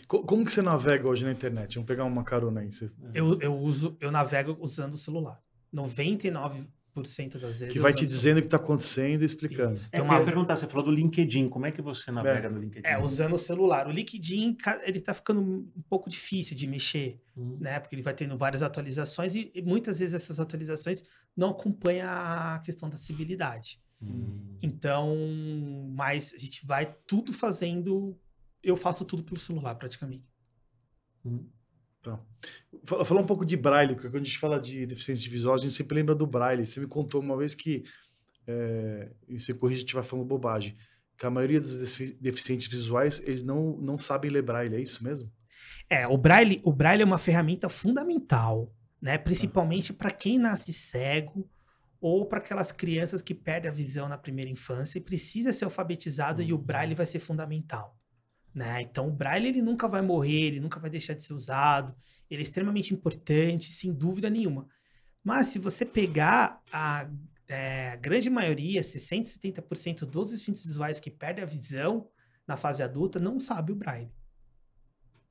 Como que você navega hoje na internet? Vamos pegar uma carona aí. Você... Eu, eu uso, eu navego usando o celular. 99% das vezes. Que vai te dizendo o que está acontecendo e explicando. Isso. Tem é, uma... perguntar, você falou do LinkedIn, como é que você navega é. no LinkedIn? É, usando o celular. O LinkedIn, ele está ficando um pouco difícil de mexer, hum. né? Porque ele vai tendo várias atualizações e, e, muitas vezes essas atualizações não acompanham a questão da acessibilidade. Hum. Então, mas a gente vai tudo fazendo. Eu faço tudo pelo celular, praticamente. Hum. Tá. Falar um pouco de braille, porque quando a gente fala de deficiência visual, a gente sempre lembra do braille. Você me contou uma vez que, é, e você corrige se estiver falando bobagem, que a maioria dos deficientes visuais, eles não, não sabem ler braille, é isso mesmo? É, o braille, o braille é uma ferramenta fundamental, né? Principalmente para quem nasce cego ou para aquelas crianças que perdem a visão na primeira infância e precisa ser alfabetizado uhum. e o braille vai ser fundamental. Né? Então, o braille ele nunca vai morrer, ele nunca vai deixar de ser usado, ele é extremamente importante, sem dúvida nenhuma. Mas se você pegar a, é, a grande maioria, 60%, 70% dos deficientes visuais que perdem a visão na fase adulta não sabe o braille.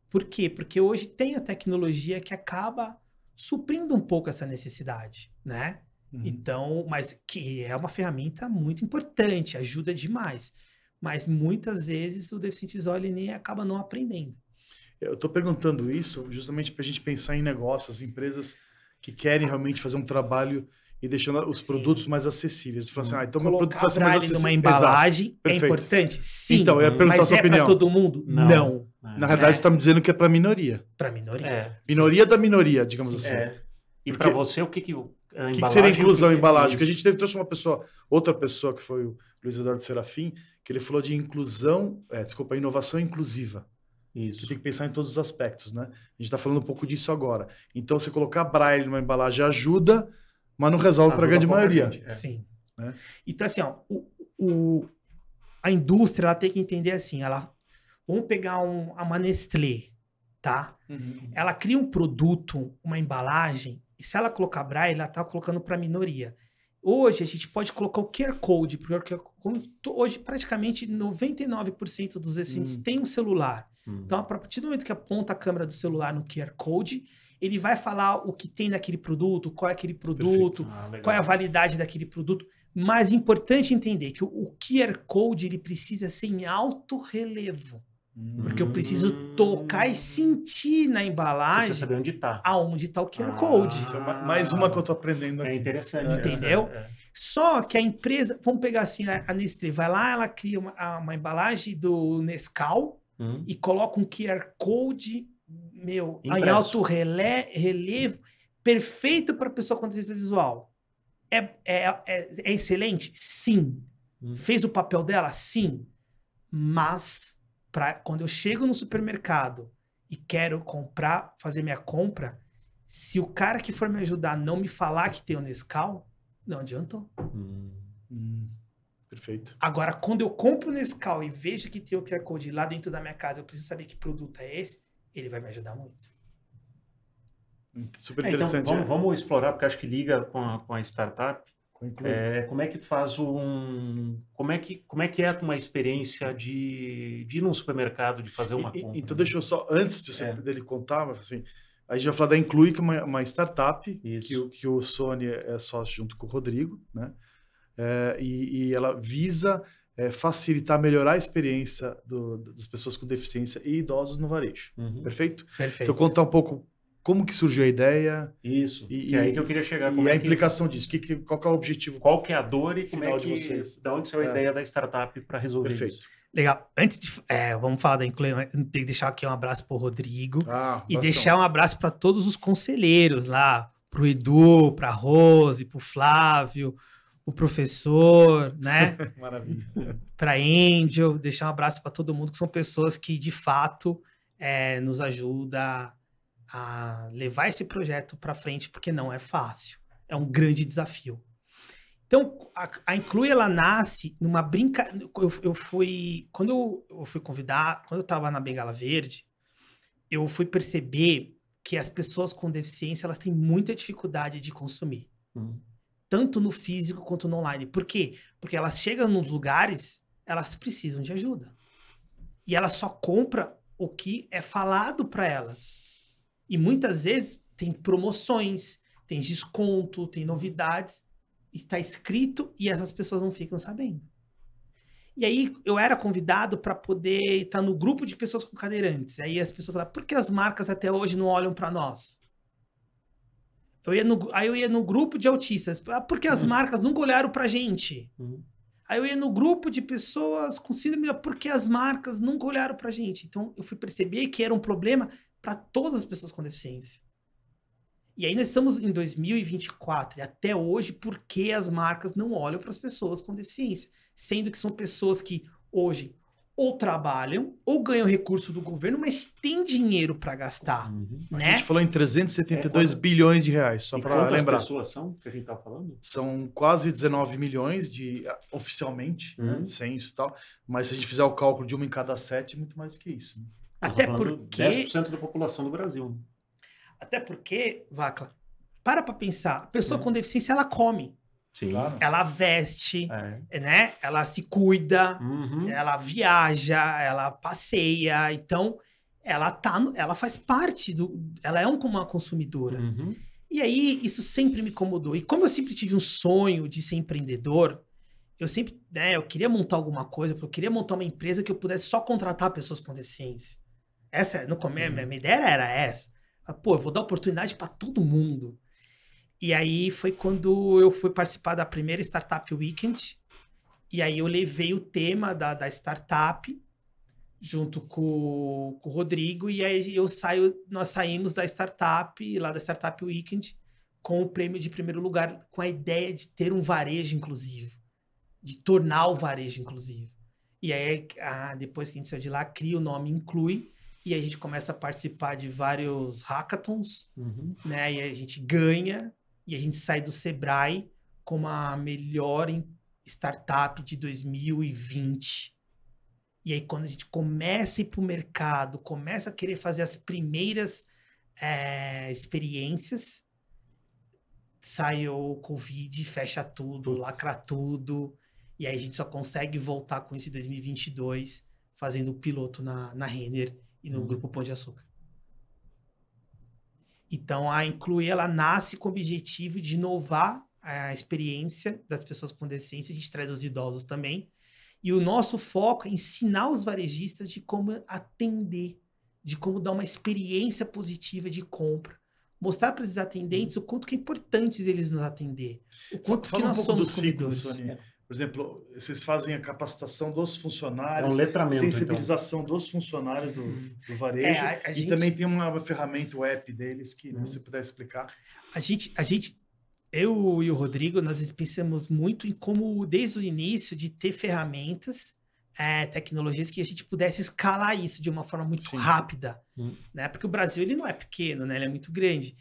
Por quê? Porque hoje tem a tecnologia que acaba suprindo um pouco essa necessidade, né? Uhum. Então, mas que é uma ferramenta muito importante, ajuda demais. Mas muitas vezes o deficiente visual ele nem acaba não aprendendo. Eu estou perguntando isso justamente para a gente pensar em negócios, empresas que querem realmente fazer um trabalho e deixando os Sim. produtos mais acessíveis. Você assim, ah, então Colocar meu produto vai ser mais acessível. numa embalagem é importante? Sim. Então, eu ia perguntar mas a sua é opinião. para todo mundo? Não. não. Na verdade, é. você está me dizendo que é para minoria. Para minoria. É. Minoria da minoria, digamos Sim. assim. É. E para você, o que que o que, que seria inclusão em embalagem? Porque a gente teve, trouxe uma pessoa, outra pessoa que foi o Luiz Eduardo Serafim, que ele falou de inclusão, é, desculpa, inovação inclusiva. Isso. Que tem que pensar em todos os aspectos, né? A gente está falando um pouco disso agora. Então, você colocar braille numa embalagem ajuda, mas não resolve para a grande maioria. Gente, é. Sim. Né? Então, assim, ó, o, o, a indústria ela tem que entender assim, ela, vamos pegar um, a Nestlé, tá? Uhum. Ela cria um produto, uma embalagem, e se ela colocar braille, ela está colocando para minoria. Hoje a gente pode colocar o QR Code, porque hoje praticamente 99% dos adolescentes hum. têm um celular. Hum. Então, a partir do momento que aponta a câmera do celular no QR Code, ele vai falar o que tem naquele produto, qual é aquele produto, ah, qual é a validade daquele produto. Mas é importante entender que o, o QR Code ele precisa ser em alto relevo. Porque eu preciso tocar e sentir na embalagem. Você saber onde está. Aonde está o QR ah, Code. Ah, mais uma que eu estou aprendendo é aqui. É interessante. Entendeu? É, é. Só que a empresa, vamos pegar assim, a Nestlé vai lá, ela cria uma, uma embalagem do Nescau hum. e coloca um QR Code, meu, Impresso. em alto relé, relevo, perfeito para a pessoa com deficiência visual. É, é, é, é excelente? Sim. Hum. Fez o papel dela? Sim. Mas para quando eu chego no supermercado e quero comprar, fazer minha compra, se o cara que for me ajudar não me falar que tem o Nescau, não adiantou. Hum. Hum. Perfeito. Agora, quando eu compro o Nescau e vejo que tem o QR Code lá dentro da minha casa, eu preciso saber que produto é esse, ele vai me ajudar muito. Super interessante. É, então, vamos, vamos, explorar, porque acho que liga com a, com a startup. É, como é que faz um. Como é que, como é, que é uma experiência de, de ir num supermercado, de fazer uma e, compra? Então, deixa eu só, antes de você, é. dele contar, assim, a gente vai falar da Inclui, que é uma, uma startup que, o, que o Sony é sócio junto com o Rodrigo, né? É, e, e, ela visa é, facilitar, melhorar a experiência do, das pessoas com deficiência e idosos no varejo. Uhum. Perfeito? Perfeito. Então, contar um pouco como que surgiu a ideia? Isso. E, é aí que eu queria chegar. Como e é a implicação que... disso? Que, que, qual que é o objetivo? Qual que é a dor e como é que, de vocês? Da onde saiu a é. ideia da startup para resolver Perfeito. isso? Legal. Antes de. É, vamos falar da Inclui, tem que deixar aqui um abraço para o Rodrigo. Ah, e deixar um abraço para todos os conselheiros lá. Para o Edu, para a Rose, para o Flávio, o professor, né? Maravilha. Para Angel. Deixar um abraço para todo mundo, que são pessoas que, de fato, é, nos ajudam a levar esse projeto para frente, porque não é fácil. É um grande desafio. Então, a, a Inclui, ela nasce numa brinca... Eu, eu fui... Quando eu, eu fui convidar, quando eu estava na Bengala Verde, eu fui perceber que as pessoas com deficiência, elas têm muita dificuldade de consumir. Uhum. Tanto no físico quanto no online. Por quê? Porque elas chegam nos lugares, elas precisam de ajuda. E elas só compram o que é falado para elas. E muitas vezes tem promoções, tem desconto, tem novidades, está escrito e essas pessoas não ficam sabendo. E aí eu era convidado para poder estar no grupo de pessoas com cadeirantes. Aí as pessoas falavam, por que as marcas até hoje não olham para nós? Eu ia no, aí eu ia no grupo de autistas, ah, porque as uhum. marcas nunca olharam para gente. Uhum. Aí eu ia no grupo de pessoas com síndrome, porque as marcas nunca olharam para gente. Então eu fui perceber que era um problema para todas as pessoas com deficiência. E aí nós estamos em 2024 e até hoje, por que as marcas não olham para as pessoas com deficiência? Sendo que são pessoas que hoje ou trabalham ou ganham recurso do governo, mas tem dinheiro para gastar. Uhum. Né? A gente falou em 372 é, bilhões de reais, só para lembrar. pessoas são que a gente está falando? São quase 19 milhões de ah, oficialmente, né, uhum. né, censo e tal, mas se a gente fizer o cálculo de uma em cada sete, é muito mais que isso. Né? Até porque. 10% da população do Brasil. Até porque, Vacla, para pra pensar. A pessoa é. com deficiência, ela come. Sim. Claro. Ela veste, é. né? Ela se cuida, uhum. ela viaja, ela passeia. Então, ela tá, ela faz parte do, ela é uma consumidora. Uhum. E aí isso sempre me incomodou. E como eu sempre tive um sonho de ser empreendedor, eu sempre, né, eu queria montar alguma coisa, eu queria montar uma empresa que eu pudesse só contratar pessoas com deficiência. Essa, no começo, uhum. minha ideia era essa. Pô, eu vou dar oportunidade para todo mundo. E aí foi quando eu fui participar da primeira Startup Weekend. E aí eu levei o tema da, da startup junto com, com o Rodrigo. E aí eu saio, nós saímos da startup, lá da Startup Weekend, com o prêmio de primeiro lugar, com a ideia de ter um varejo inclusivo, de tornar o varejo inclusivo. E aí, ah, depois que a gente saiu de lá, cria o nome Inclui, e a gente começa a participar de vários hackathons, uhum. né? E a gente ganha e a gente sai do Sebrae como a melhor startup de 2020. E aí, quando a gente começa a ir para o mercado, começa a querer fazer as primeiras é, experiências, sai o Covid, fecha tudo, lacra tudo. E aí a gente só consegue voltar com isso em 2022, fazendo o piloto na, na Renner e no Uhum. Grupo Pão de Açúcar. Então, a Incluir, ela nasce com o objetivo de inovar a experiência das pessoas com deficiência. A gente traz os idosos também. E o nosso foco é ensinar os varejistas de como atender, de como dar uma experiência positiva de compra. Mostrar para esses atendentes o quanto que é importante eles nos atender. O quanto Fala que um nós do somos ciclo, consumidores. Sônia. Por exemplo, vocês fazem a capacitação dos É funcionários, um letramento, então. sensibilização dos funcionários do, do varejo. É, a- a e gente- também tem uma ferramenta, o app deles, que Uhum. você puder explicar. A gente, a gente, eu e o Rodrigo, nós pensamos muito em como, desde o início, de ter ferramentas, é, tecnologias que a gente pudesse escalar isso de uma forma muito Sim. rápida, Hum. né? Porque o Brasil ele não é pequeno, né? Ele é muito grande.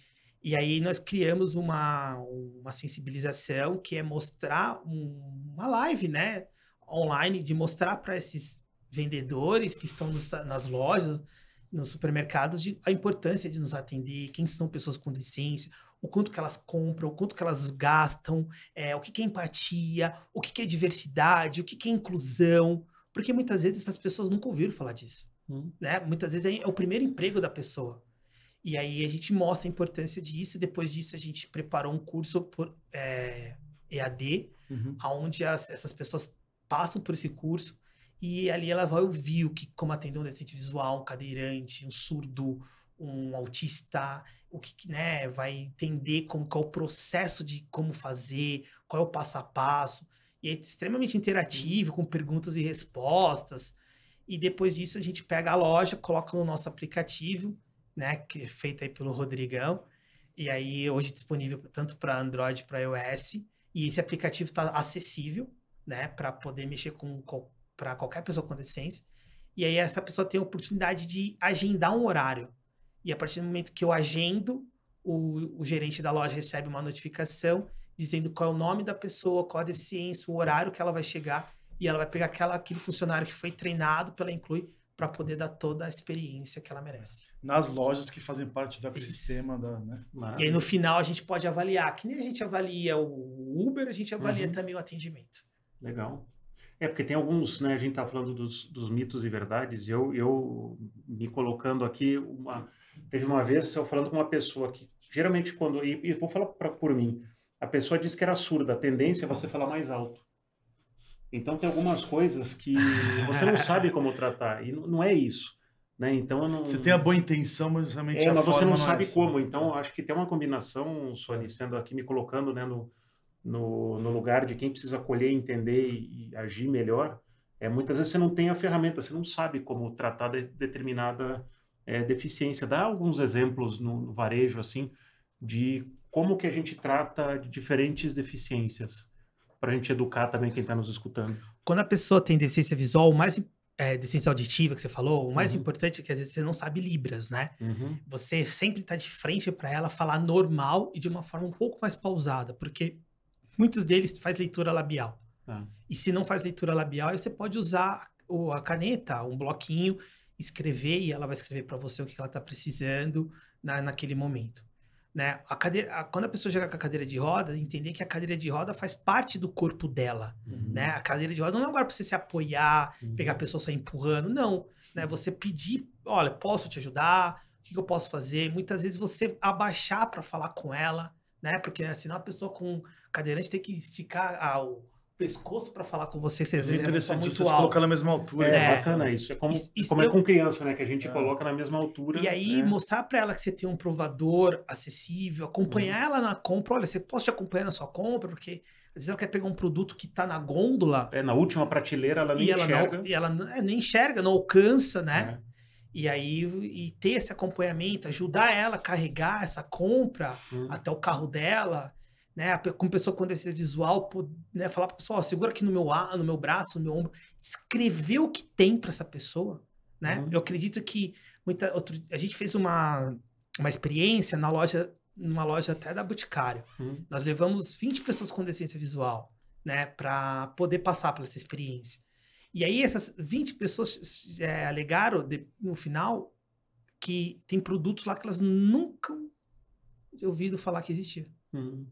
E aí nós criamos uma, uma sensibilização que é mostrar um- uma live, né? Online, de mostrar para esses vendedores que estão nos- nas lojas, nos supermercados, de, a importância de nos atender, quem são pessoas com deficiência, o quanto que elas compram, o quanto que elas gastam, é, o que, que é empatia, o que, que é diversidade, o que, que é inclusão. Porque muitas vezes essas pessoas nunca ouviram falar disso Hum. né? Muitas vezes é, é o primeiro emprego da pessoa. E aí a gente mostra a importância disso. E depois disso a gente preparou um curso por é, EAD, Uhum. onde as- essas pessoas passam por esse curso e ali ela vai ouvir o que, como atender um deficiente visual, um cadeirante, um surdo, um autista, o que, que, né, vai entender como qual é o processo de como fazer, qual é o passo a passo. E é extremamente interativo, com perguntas e respostas. E depois disso a gente pega a loja, coloca no nosso aplicativo, né, é feito aí pelo Rodrigão. E aí hoje disponível tanto para Android, para iOS. E esse aplicativo está acessível, né, para poder mexer com para qualquer pessoa com deficiência. E aí essa pessoa tem a oportunidade de agendar um horário. E a partir do momento que eu agendo, o, o gerente da loja recebe uma notificação dizendo qual é o nome da pessoa, qual a deficiência, o horário que ela vai chegar e ela vai pegar aquela, aquele funcionário que foi treinado pela Inclui para poder dar toda a experiência que ela merece. Nas lojas que fazem parte do ecossistema da. Né? E aí no final a gente pode avaliar, que nem a gente avalia o Uber, a gente avalia Uhum. também o atendimento. Legal. É, porque tem alguns, né? A gente tá falando dos, dos mitos e verdades, e eu, eu me colocando aqui, uma, teve uma vez eu falando com uma pessoa que, geralmente, quando. E, e vou falar pra, por mim, a pessoa disse que era surda, a tendência é você falar mais alto. Então tem algumas coisas que você não sabe como tratar, e não é isso. Né? Então não. Você tem a boa intenção, mas realmente É, a mas você não é sabe essa. como. Então, acho que tem uma combinação, Sony, sendo aqui me colocando né, no, no, no lugar de quem precisa colher, entender e, e agir melhor. É, muitas vezes você não tem a ferramenta, você não sabe como tratar de, determinada é, deficiência. Dá alguns exemplos no, no varejo, assim, de como que a gente trata de diferentes deficiências, para a gente educar também quem está nos escutando. Quando a pessoa tem deficiência visual, o mais é, deficiência auditiva que você falou, o mais Uhum. importante é que às vezes você não sabe libras, né? Uhum. Você sempre está de frente para ela falar normal e de uma forma um pouco mais pausada, porque muitos deles faz leitura labial. Ah. E se não faz leitura labial, aí você pode usar o- a caneta, um bloquinho, escrever e ela vai escrever para você o que ela está precisando na, naquele momento. Né? A cadeira, a- quando a pessoa chega com a cadeira de roda, entender que a cadeira de roda faz parte do corpo dela. Uhum. Né? A cadeira de roda não é um lugar para você se apoiar, Uhum. pegar a pessoa e sair empurrando, não. Né? Você pedir, olha, posso te ajudar? O que que eu posso fazer? Muitas vezes você abaixar para falar com ela, né? Porque senão a pessoa com cadeirante tem que esticar ah, o pescoço para falar com você. Você às Mas é é interessante muito vocês colocar na mesma altura. É, né? bacana isso. É como, Isso- como é com criança, né? Que a gente É. coloca na mesma altura. E aí, é. mostrar para ela que você tem um provador acessível, acompanhar Uhum. ela na compra. Olha, você posso te acompanhar na sua compra, porque às vezes ela quer pegar um produto que tá na gôndola É, na última prateleira ela nem e ela, enxerga. não, e ela não- é, nem enxerga, não alcança, né? É. E aí, e ter esse acompanhamento, ajudar ela a carregar essa compra Hum. até o carro dela, né? Como pessoa com deficiência visual, né? falar para pessoa, ó, segura aqui no meu, no meu braço, no meu ombro, escrever o que tem para essa pessoa, né? Uhum. Eu acredito que muita, outro, a gente fez uma, uma experiência na loja, numa loja até da Boticário. Hum. Nós levamos 20 pessoas com deficiência visual, né, para poder passar por essa experiência. E aí essas 20 pessoas é, alegaram de- no final que tem produtos lá que elas nunca ouvido falar que existia. Hum.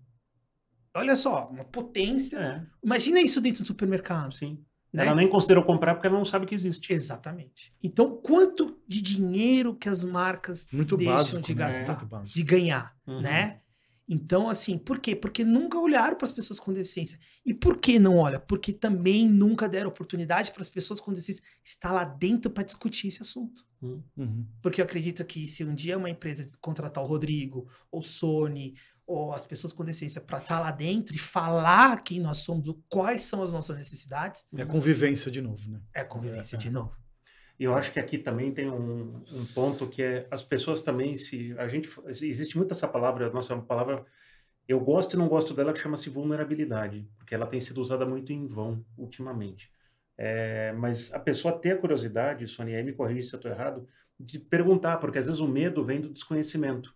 Olha só, uma potência. É, Imagina isso dentro do supermercado. sim. Né? Ela nem considerou comprar porque ela não sabe que existe. Exatamente. Então, quanto de dinheiro que as marcas Muito deixam básico. de né? gastar, Muito básico. de ganhar, Uhum. né? Então, assim, por quê? Porque nunca olharam para as pessoas com deficiência. E por que não olha? Porque também nunca deram oportunidade para as pessoas com deficiência estar lá dentro para discutir esse assunto. Uhum. Porque eu acredito que se um dia uma empresa contratar o Rodrigo, ou Sony, ou as pessoas com deficiência para estar lá dentro e falar quem nós somos, o- quais são as nossas necessidades, É convivência de novo, né? é convivência É, é. de novo. E eu acho que aqui também tem um, um ponto que é as pessoas também se a gente existe muito essa palavra, a nossa palavra eu gosto e não gosto dela que chama-se vulnerabilidade, porque ela tem sido usada muito em vão ultimamente. É, mas a pessoa ter a curiosidade, Sônia, aí me corrija se eu estou errado, de perguntar, porque às vezes o medo vem do desconhecimento.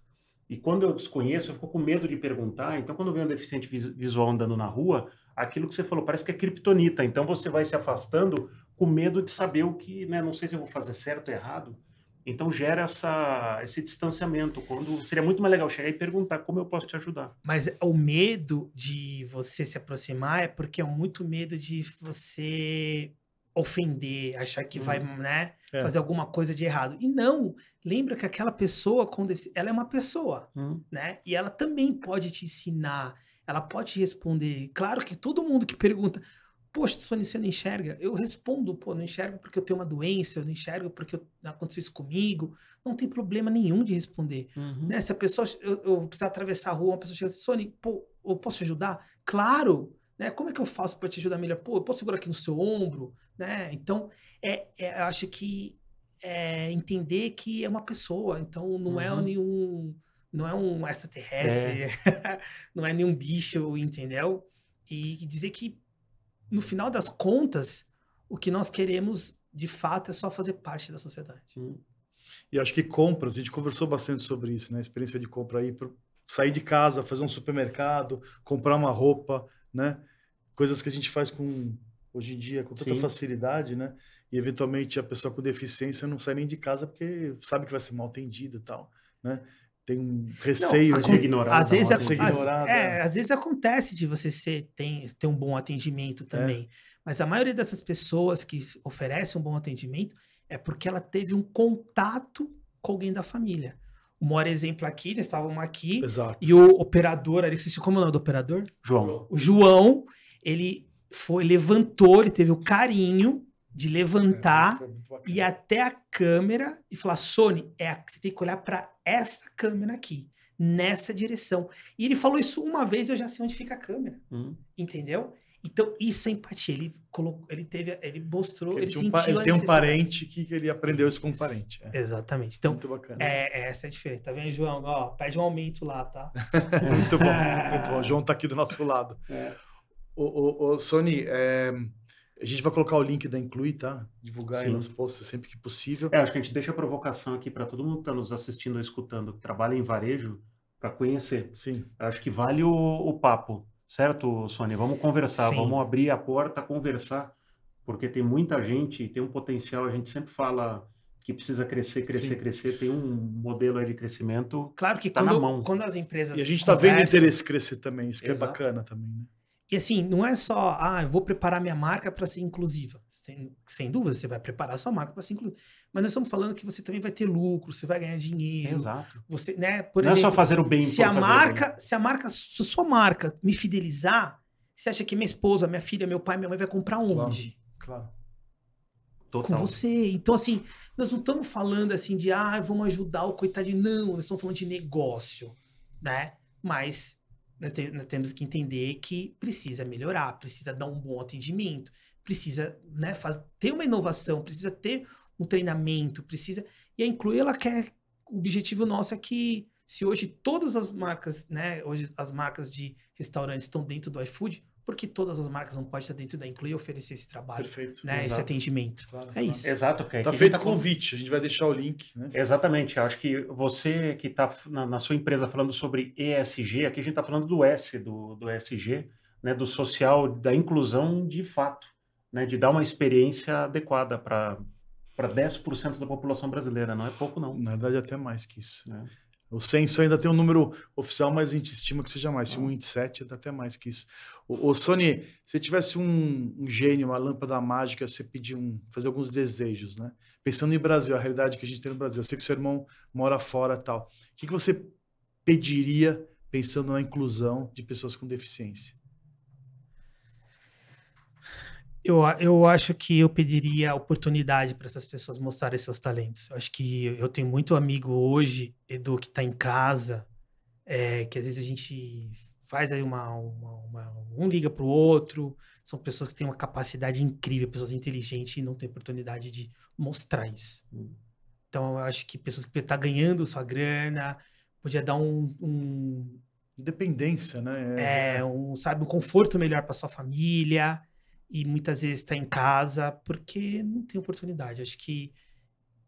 E quando eu desconheço, eu fico com medo de perguntar. Então, quando vem um deficiente vis- visual andando na rua, aquilo que você falou parece que é kriptonita. Então, você vai se afastando com medo de saber o que, né? Não sei se eu vou fazer certo ou errado. Então, gera essa, esse distanciamento. Quando seria muito mais legal chegar e perguntar como eu posso te ajudar. Mas o medo de você se aproximar é porque é muito medo de você ofender, achar que vai, né, É. fazer alguma coisa de errado. E não, lembra que aquela pessoa com desse, ela é uma pessoa, né? E ela também pode te ensinar, ela pode te responder. Claro que todo mundo que pergunta, poxa, Sônia, você não enxerga? Eu respondo, pô, não enxergo porque eu tenho uma doença, eu não enxergo porque eu- aconteceu isso comigo. Não tem problema nenhum de responder né? Se a pessoa, eu, eu precisar atravessar a rua, uma pessoa chega assim, Sony, pô, eu posso te ajudar? Claro, né? Como é que eu faço para te ajudar melhor? Pô, eu posso segurar aqui no seu ombro, né? Então, é, é, acho que é entender que é uma pessoa, então não é Uhum. nenhum, não é um extraterrestre, não é nenhum bicho, entendeu? E dizer que no final das contas, o que nós queremos de fato é só fazer parte da sociedade. E acho que compras, a gente conversou bastante sobre isso, né? A experiência de compra aí, sair de casa, fazer um supermercado, comprar uma roupa, né? Coisas que a gente faz com hoje em dia com tanta Sim. facilidade, né? E eventualmente a pessoa com deficiência não sai nem de casa porque sabe que vai ser mal atendido e tal, né? Tem um receio Pode de ser ignorado. Às vezes, na ac- hora. ser às- ignorado, é, é. às vezes acontece de você ser, tem, ter um bom atendimento também. Mas a maioria dessas pessoas que oferecem um bom atendimento é porque ela teve um contato com alguém da família. O maior exemplo aqui, nós estávamos aqui, Exato. e o operador, ali, esqueci como é o nome do operador? João. O João, ele foi, levantou, ele teve o carinho de levantar bacana. e até a câmera e falar: Sony, é, você tem que olhar para essa câmera aqui, nessa direção. E ele falou isso uma vez, eu já sei onde fica a câmera, Hum. entendeu? Então, isso é empatia. Ele colocou, ele teve, ele mostrou, Ele, ele, um sentiu pa- ele tem um parente que que ele aprendeu isso com um parente. É. Exatamente. Então, muito bacana. é, é, essa é a diferença. Tá vendo, João? Ó, pede um aumento lá, tá? Muito bom, muito bom. O João tá aqui do nosso lado. É. Ô, ô, ô, Sony, é, a gente vai colocar o link da Inclui, tá? Divulgar aí Sim. nos posts sempre que possível. É, acho que a gente deixa a provocação aqui para todo mundo que está nos assistindo ou escutando, que trabalha em varejo, para conhecer. Sim, Acho que vale o, o papo, certo, Sônia? Vamos conversar, Sim. vamos abrir a porta, conversar, porque tem muita gente, tem um potencial, a gente sempre fala que precisa crescer, crescer, Sim. crescer, tem um modelo aí de crescimento. Claro que Tá na quando, mão. quando as empresas. e a gente tá vendo interesse crescer também, isso que Exato. é bacana também, né? E assim, não é só, ah, eu vou preparar minha marca para ser inclusiva. Sem, sem dúvida, você vai preparar a sua marca para ser inclusiva. Mas nós estamos falando que você também vai ter lucro, você vai ganhar dinheiro. Exato. Você, né, por Não é exemplo, só fazer o bem se a marca, se a marca, se a sua marca me fidelizar, você acha que minha esposa, minha filha, meu pai, minha mãe vai comprar Claro. onde? Claro. Com Total. você. Então, assim, nós não estamos falando assim de, ah, vamos ajudar o coitadinho. Não, nós estamos falando de negócio, né? Mas nós, te- nós temos que entender que precisa melhorar, precisa dar um bom atendimento, precisa né, faz, ter uma inovação, precisa ter um treinamento, precisa. E a Inclui, ela quer. O objetivo nosso é que, se hoje todas as marcas, né? Hoje as marcas de restaurantes estão dentro do iFood, por que todas as marcas não podem estar dentro da Inclui e oferecer esse trabalho, Perfeito. né? Esse Exato. atendimento. Claro, É claro. isso. Exato, porque Tá a feito tá convite, a gente vai deixar o link, né? Exatamente, acho que você que está na, na sua empresa falando sobre ESG, aqui a gente está falando do S, do, do ESG, né, do social, da inclusão de fato, né, de dar uma experiência adequada para 10% da população brasileira, não é pouco não. Na verdade, até mais que isso. né? O censo ainda tem um número oficial, mas a gente estima que seja mais. Se Ah. 1,27, dá até mais que isso. O, Sony, se tivesse um, um gênio, uma lâmpada mágica, você pedir um, fazer alguns desejos, né? Pensando em Brasil, a realidade que a gente tem no Brasil. Eu sei que seu irmão mora fora e tal. O que, que você pediria pensando na inclusão de pessoas com deficiência? Eu, eu acho que eu pediria oportunidade para essas pessoas mostrarem seus talentos. Eu acho que eu tenho muito amigo hoje, Edu, que está em casa, é, que às vezes a gente faz aí uma, uma- uma- um liga para o outro. São pessoas que têm uma capacidade incrível, pessoas inteligentes e não têm oportunidade de mostrar isso. Hum. Então eu acho que pessoas que estão ganhando sua grana, podia dar um, um, Independência, né? é, um, sabe, um conforto melhor para sua família e muitas vezes está em casa porque não tem oportunidade. Acho que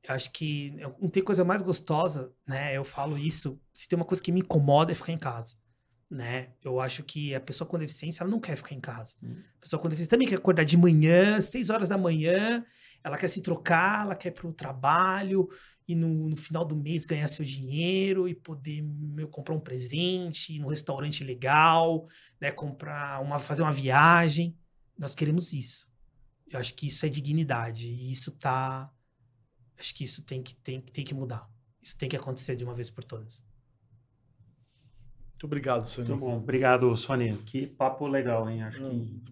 acho que não tem coisa mais gostosa, né? Eu falo isso. Se tem uma coisa que me incomoda é ficar em casa, né? Eu acho que a pessoa com deficiência ela não quer ficar em casa. Hum. A pessoa com deficiência também quer acordar de manhã, seis horas da manhã. Ela quer se trocar, ela quer ir para o trabalho e no, no final do mês ganhar seu dinheiro e poder meu, comprar um presente, ir num restaurante legal, né, comprar uma, fazer uma viagem. Nós queremos isso. Eu acho que isso é dignidade e isso tá, acho que isso tem que tem, que- tem que mudar. Isso tem que acontecer de uma vez por todas. Muito obrigado, Sony. Muito bom. Obrigado, Sônia. Que papo legal, hein? Acho que. Hum,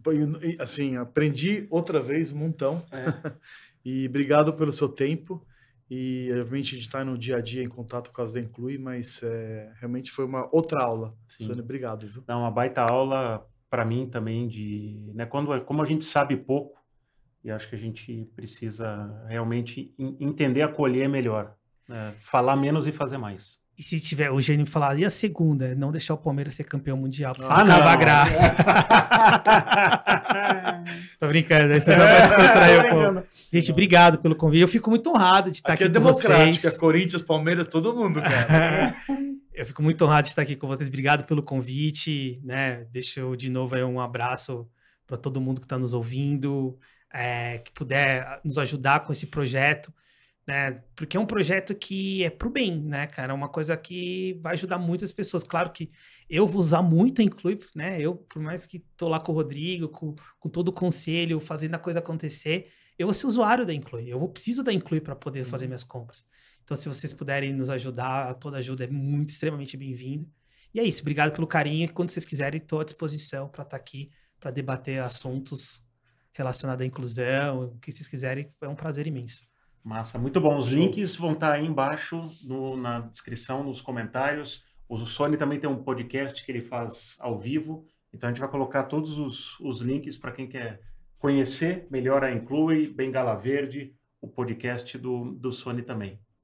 Assim, aprendi outra vez um montão. É. E obrigado pelo seu tempo. E obviamente a gente está no dia a dia em contato com as da Inclui, mas é, realmente foi uma outra aula. Sim. Sônia, obrigado, viu? Dá uma baita aula para mim também de, né, quando, como a gente sabe pouco, e acho que a gente precisa realmente en- entender, acolher melhor, né, falar menos e fazer mais. E se tiver o gênio falar, e a segunda? Não deixar o Palmeiras ser campeão mundial, pra Ah, a não. graça. Tô brincando, aí você só vai descontrair um pouco. Gente, obrigado pelo convite. Eu fico muito honrado de estar Aqui aqui, é com democrática, vocês. Corinthians, Palmeiras, todo mundo, cara. Eu fico muito honrado de estar aqui com vocês. Obrigado pelo convite, né? Deixa eu de novo aí um abraço para todo mundo que está nos ouvindo, é, que puder nos ajudar com esse projeto, né? Porque é um projeto que é pro bem, né, cara? É uma coisa que vai ajudar muitas pessoas. Claro que eu vou usar muito a Inclui, né? Eu, por mais que tô lá com o Rodrigo, com, com todo o conselho, fazendo a coisa acontecer, eu vou ser usuário da Inclui. Eu vou preciso da Inclui para poder fazer minhas compras. Então, se vocês puderem nos ajudar, toda ajuda é muito, extremamente bem-vinda. E é isso, obrigado pelo carinho. E quando vocês quiserem, estou à disposição para estar aqui para debater assuntos relacionados à inclusão, o que vocês quiserem, é um prazer imenso. Massa, muito bom. Os Show. links vão estar aí embaixo no- na descrição, nos comentários. O Sony também tem um podcast que ele faz ao vivo, então a gente vai colocar todos os, os links para quem quer conhecer melhor a Inclui, Bengala Verde, o podcast do, do Sony também.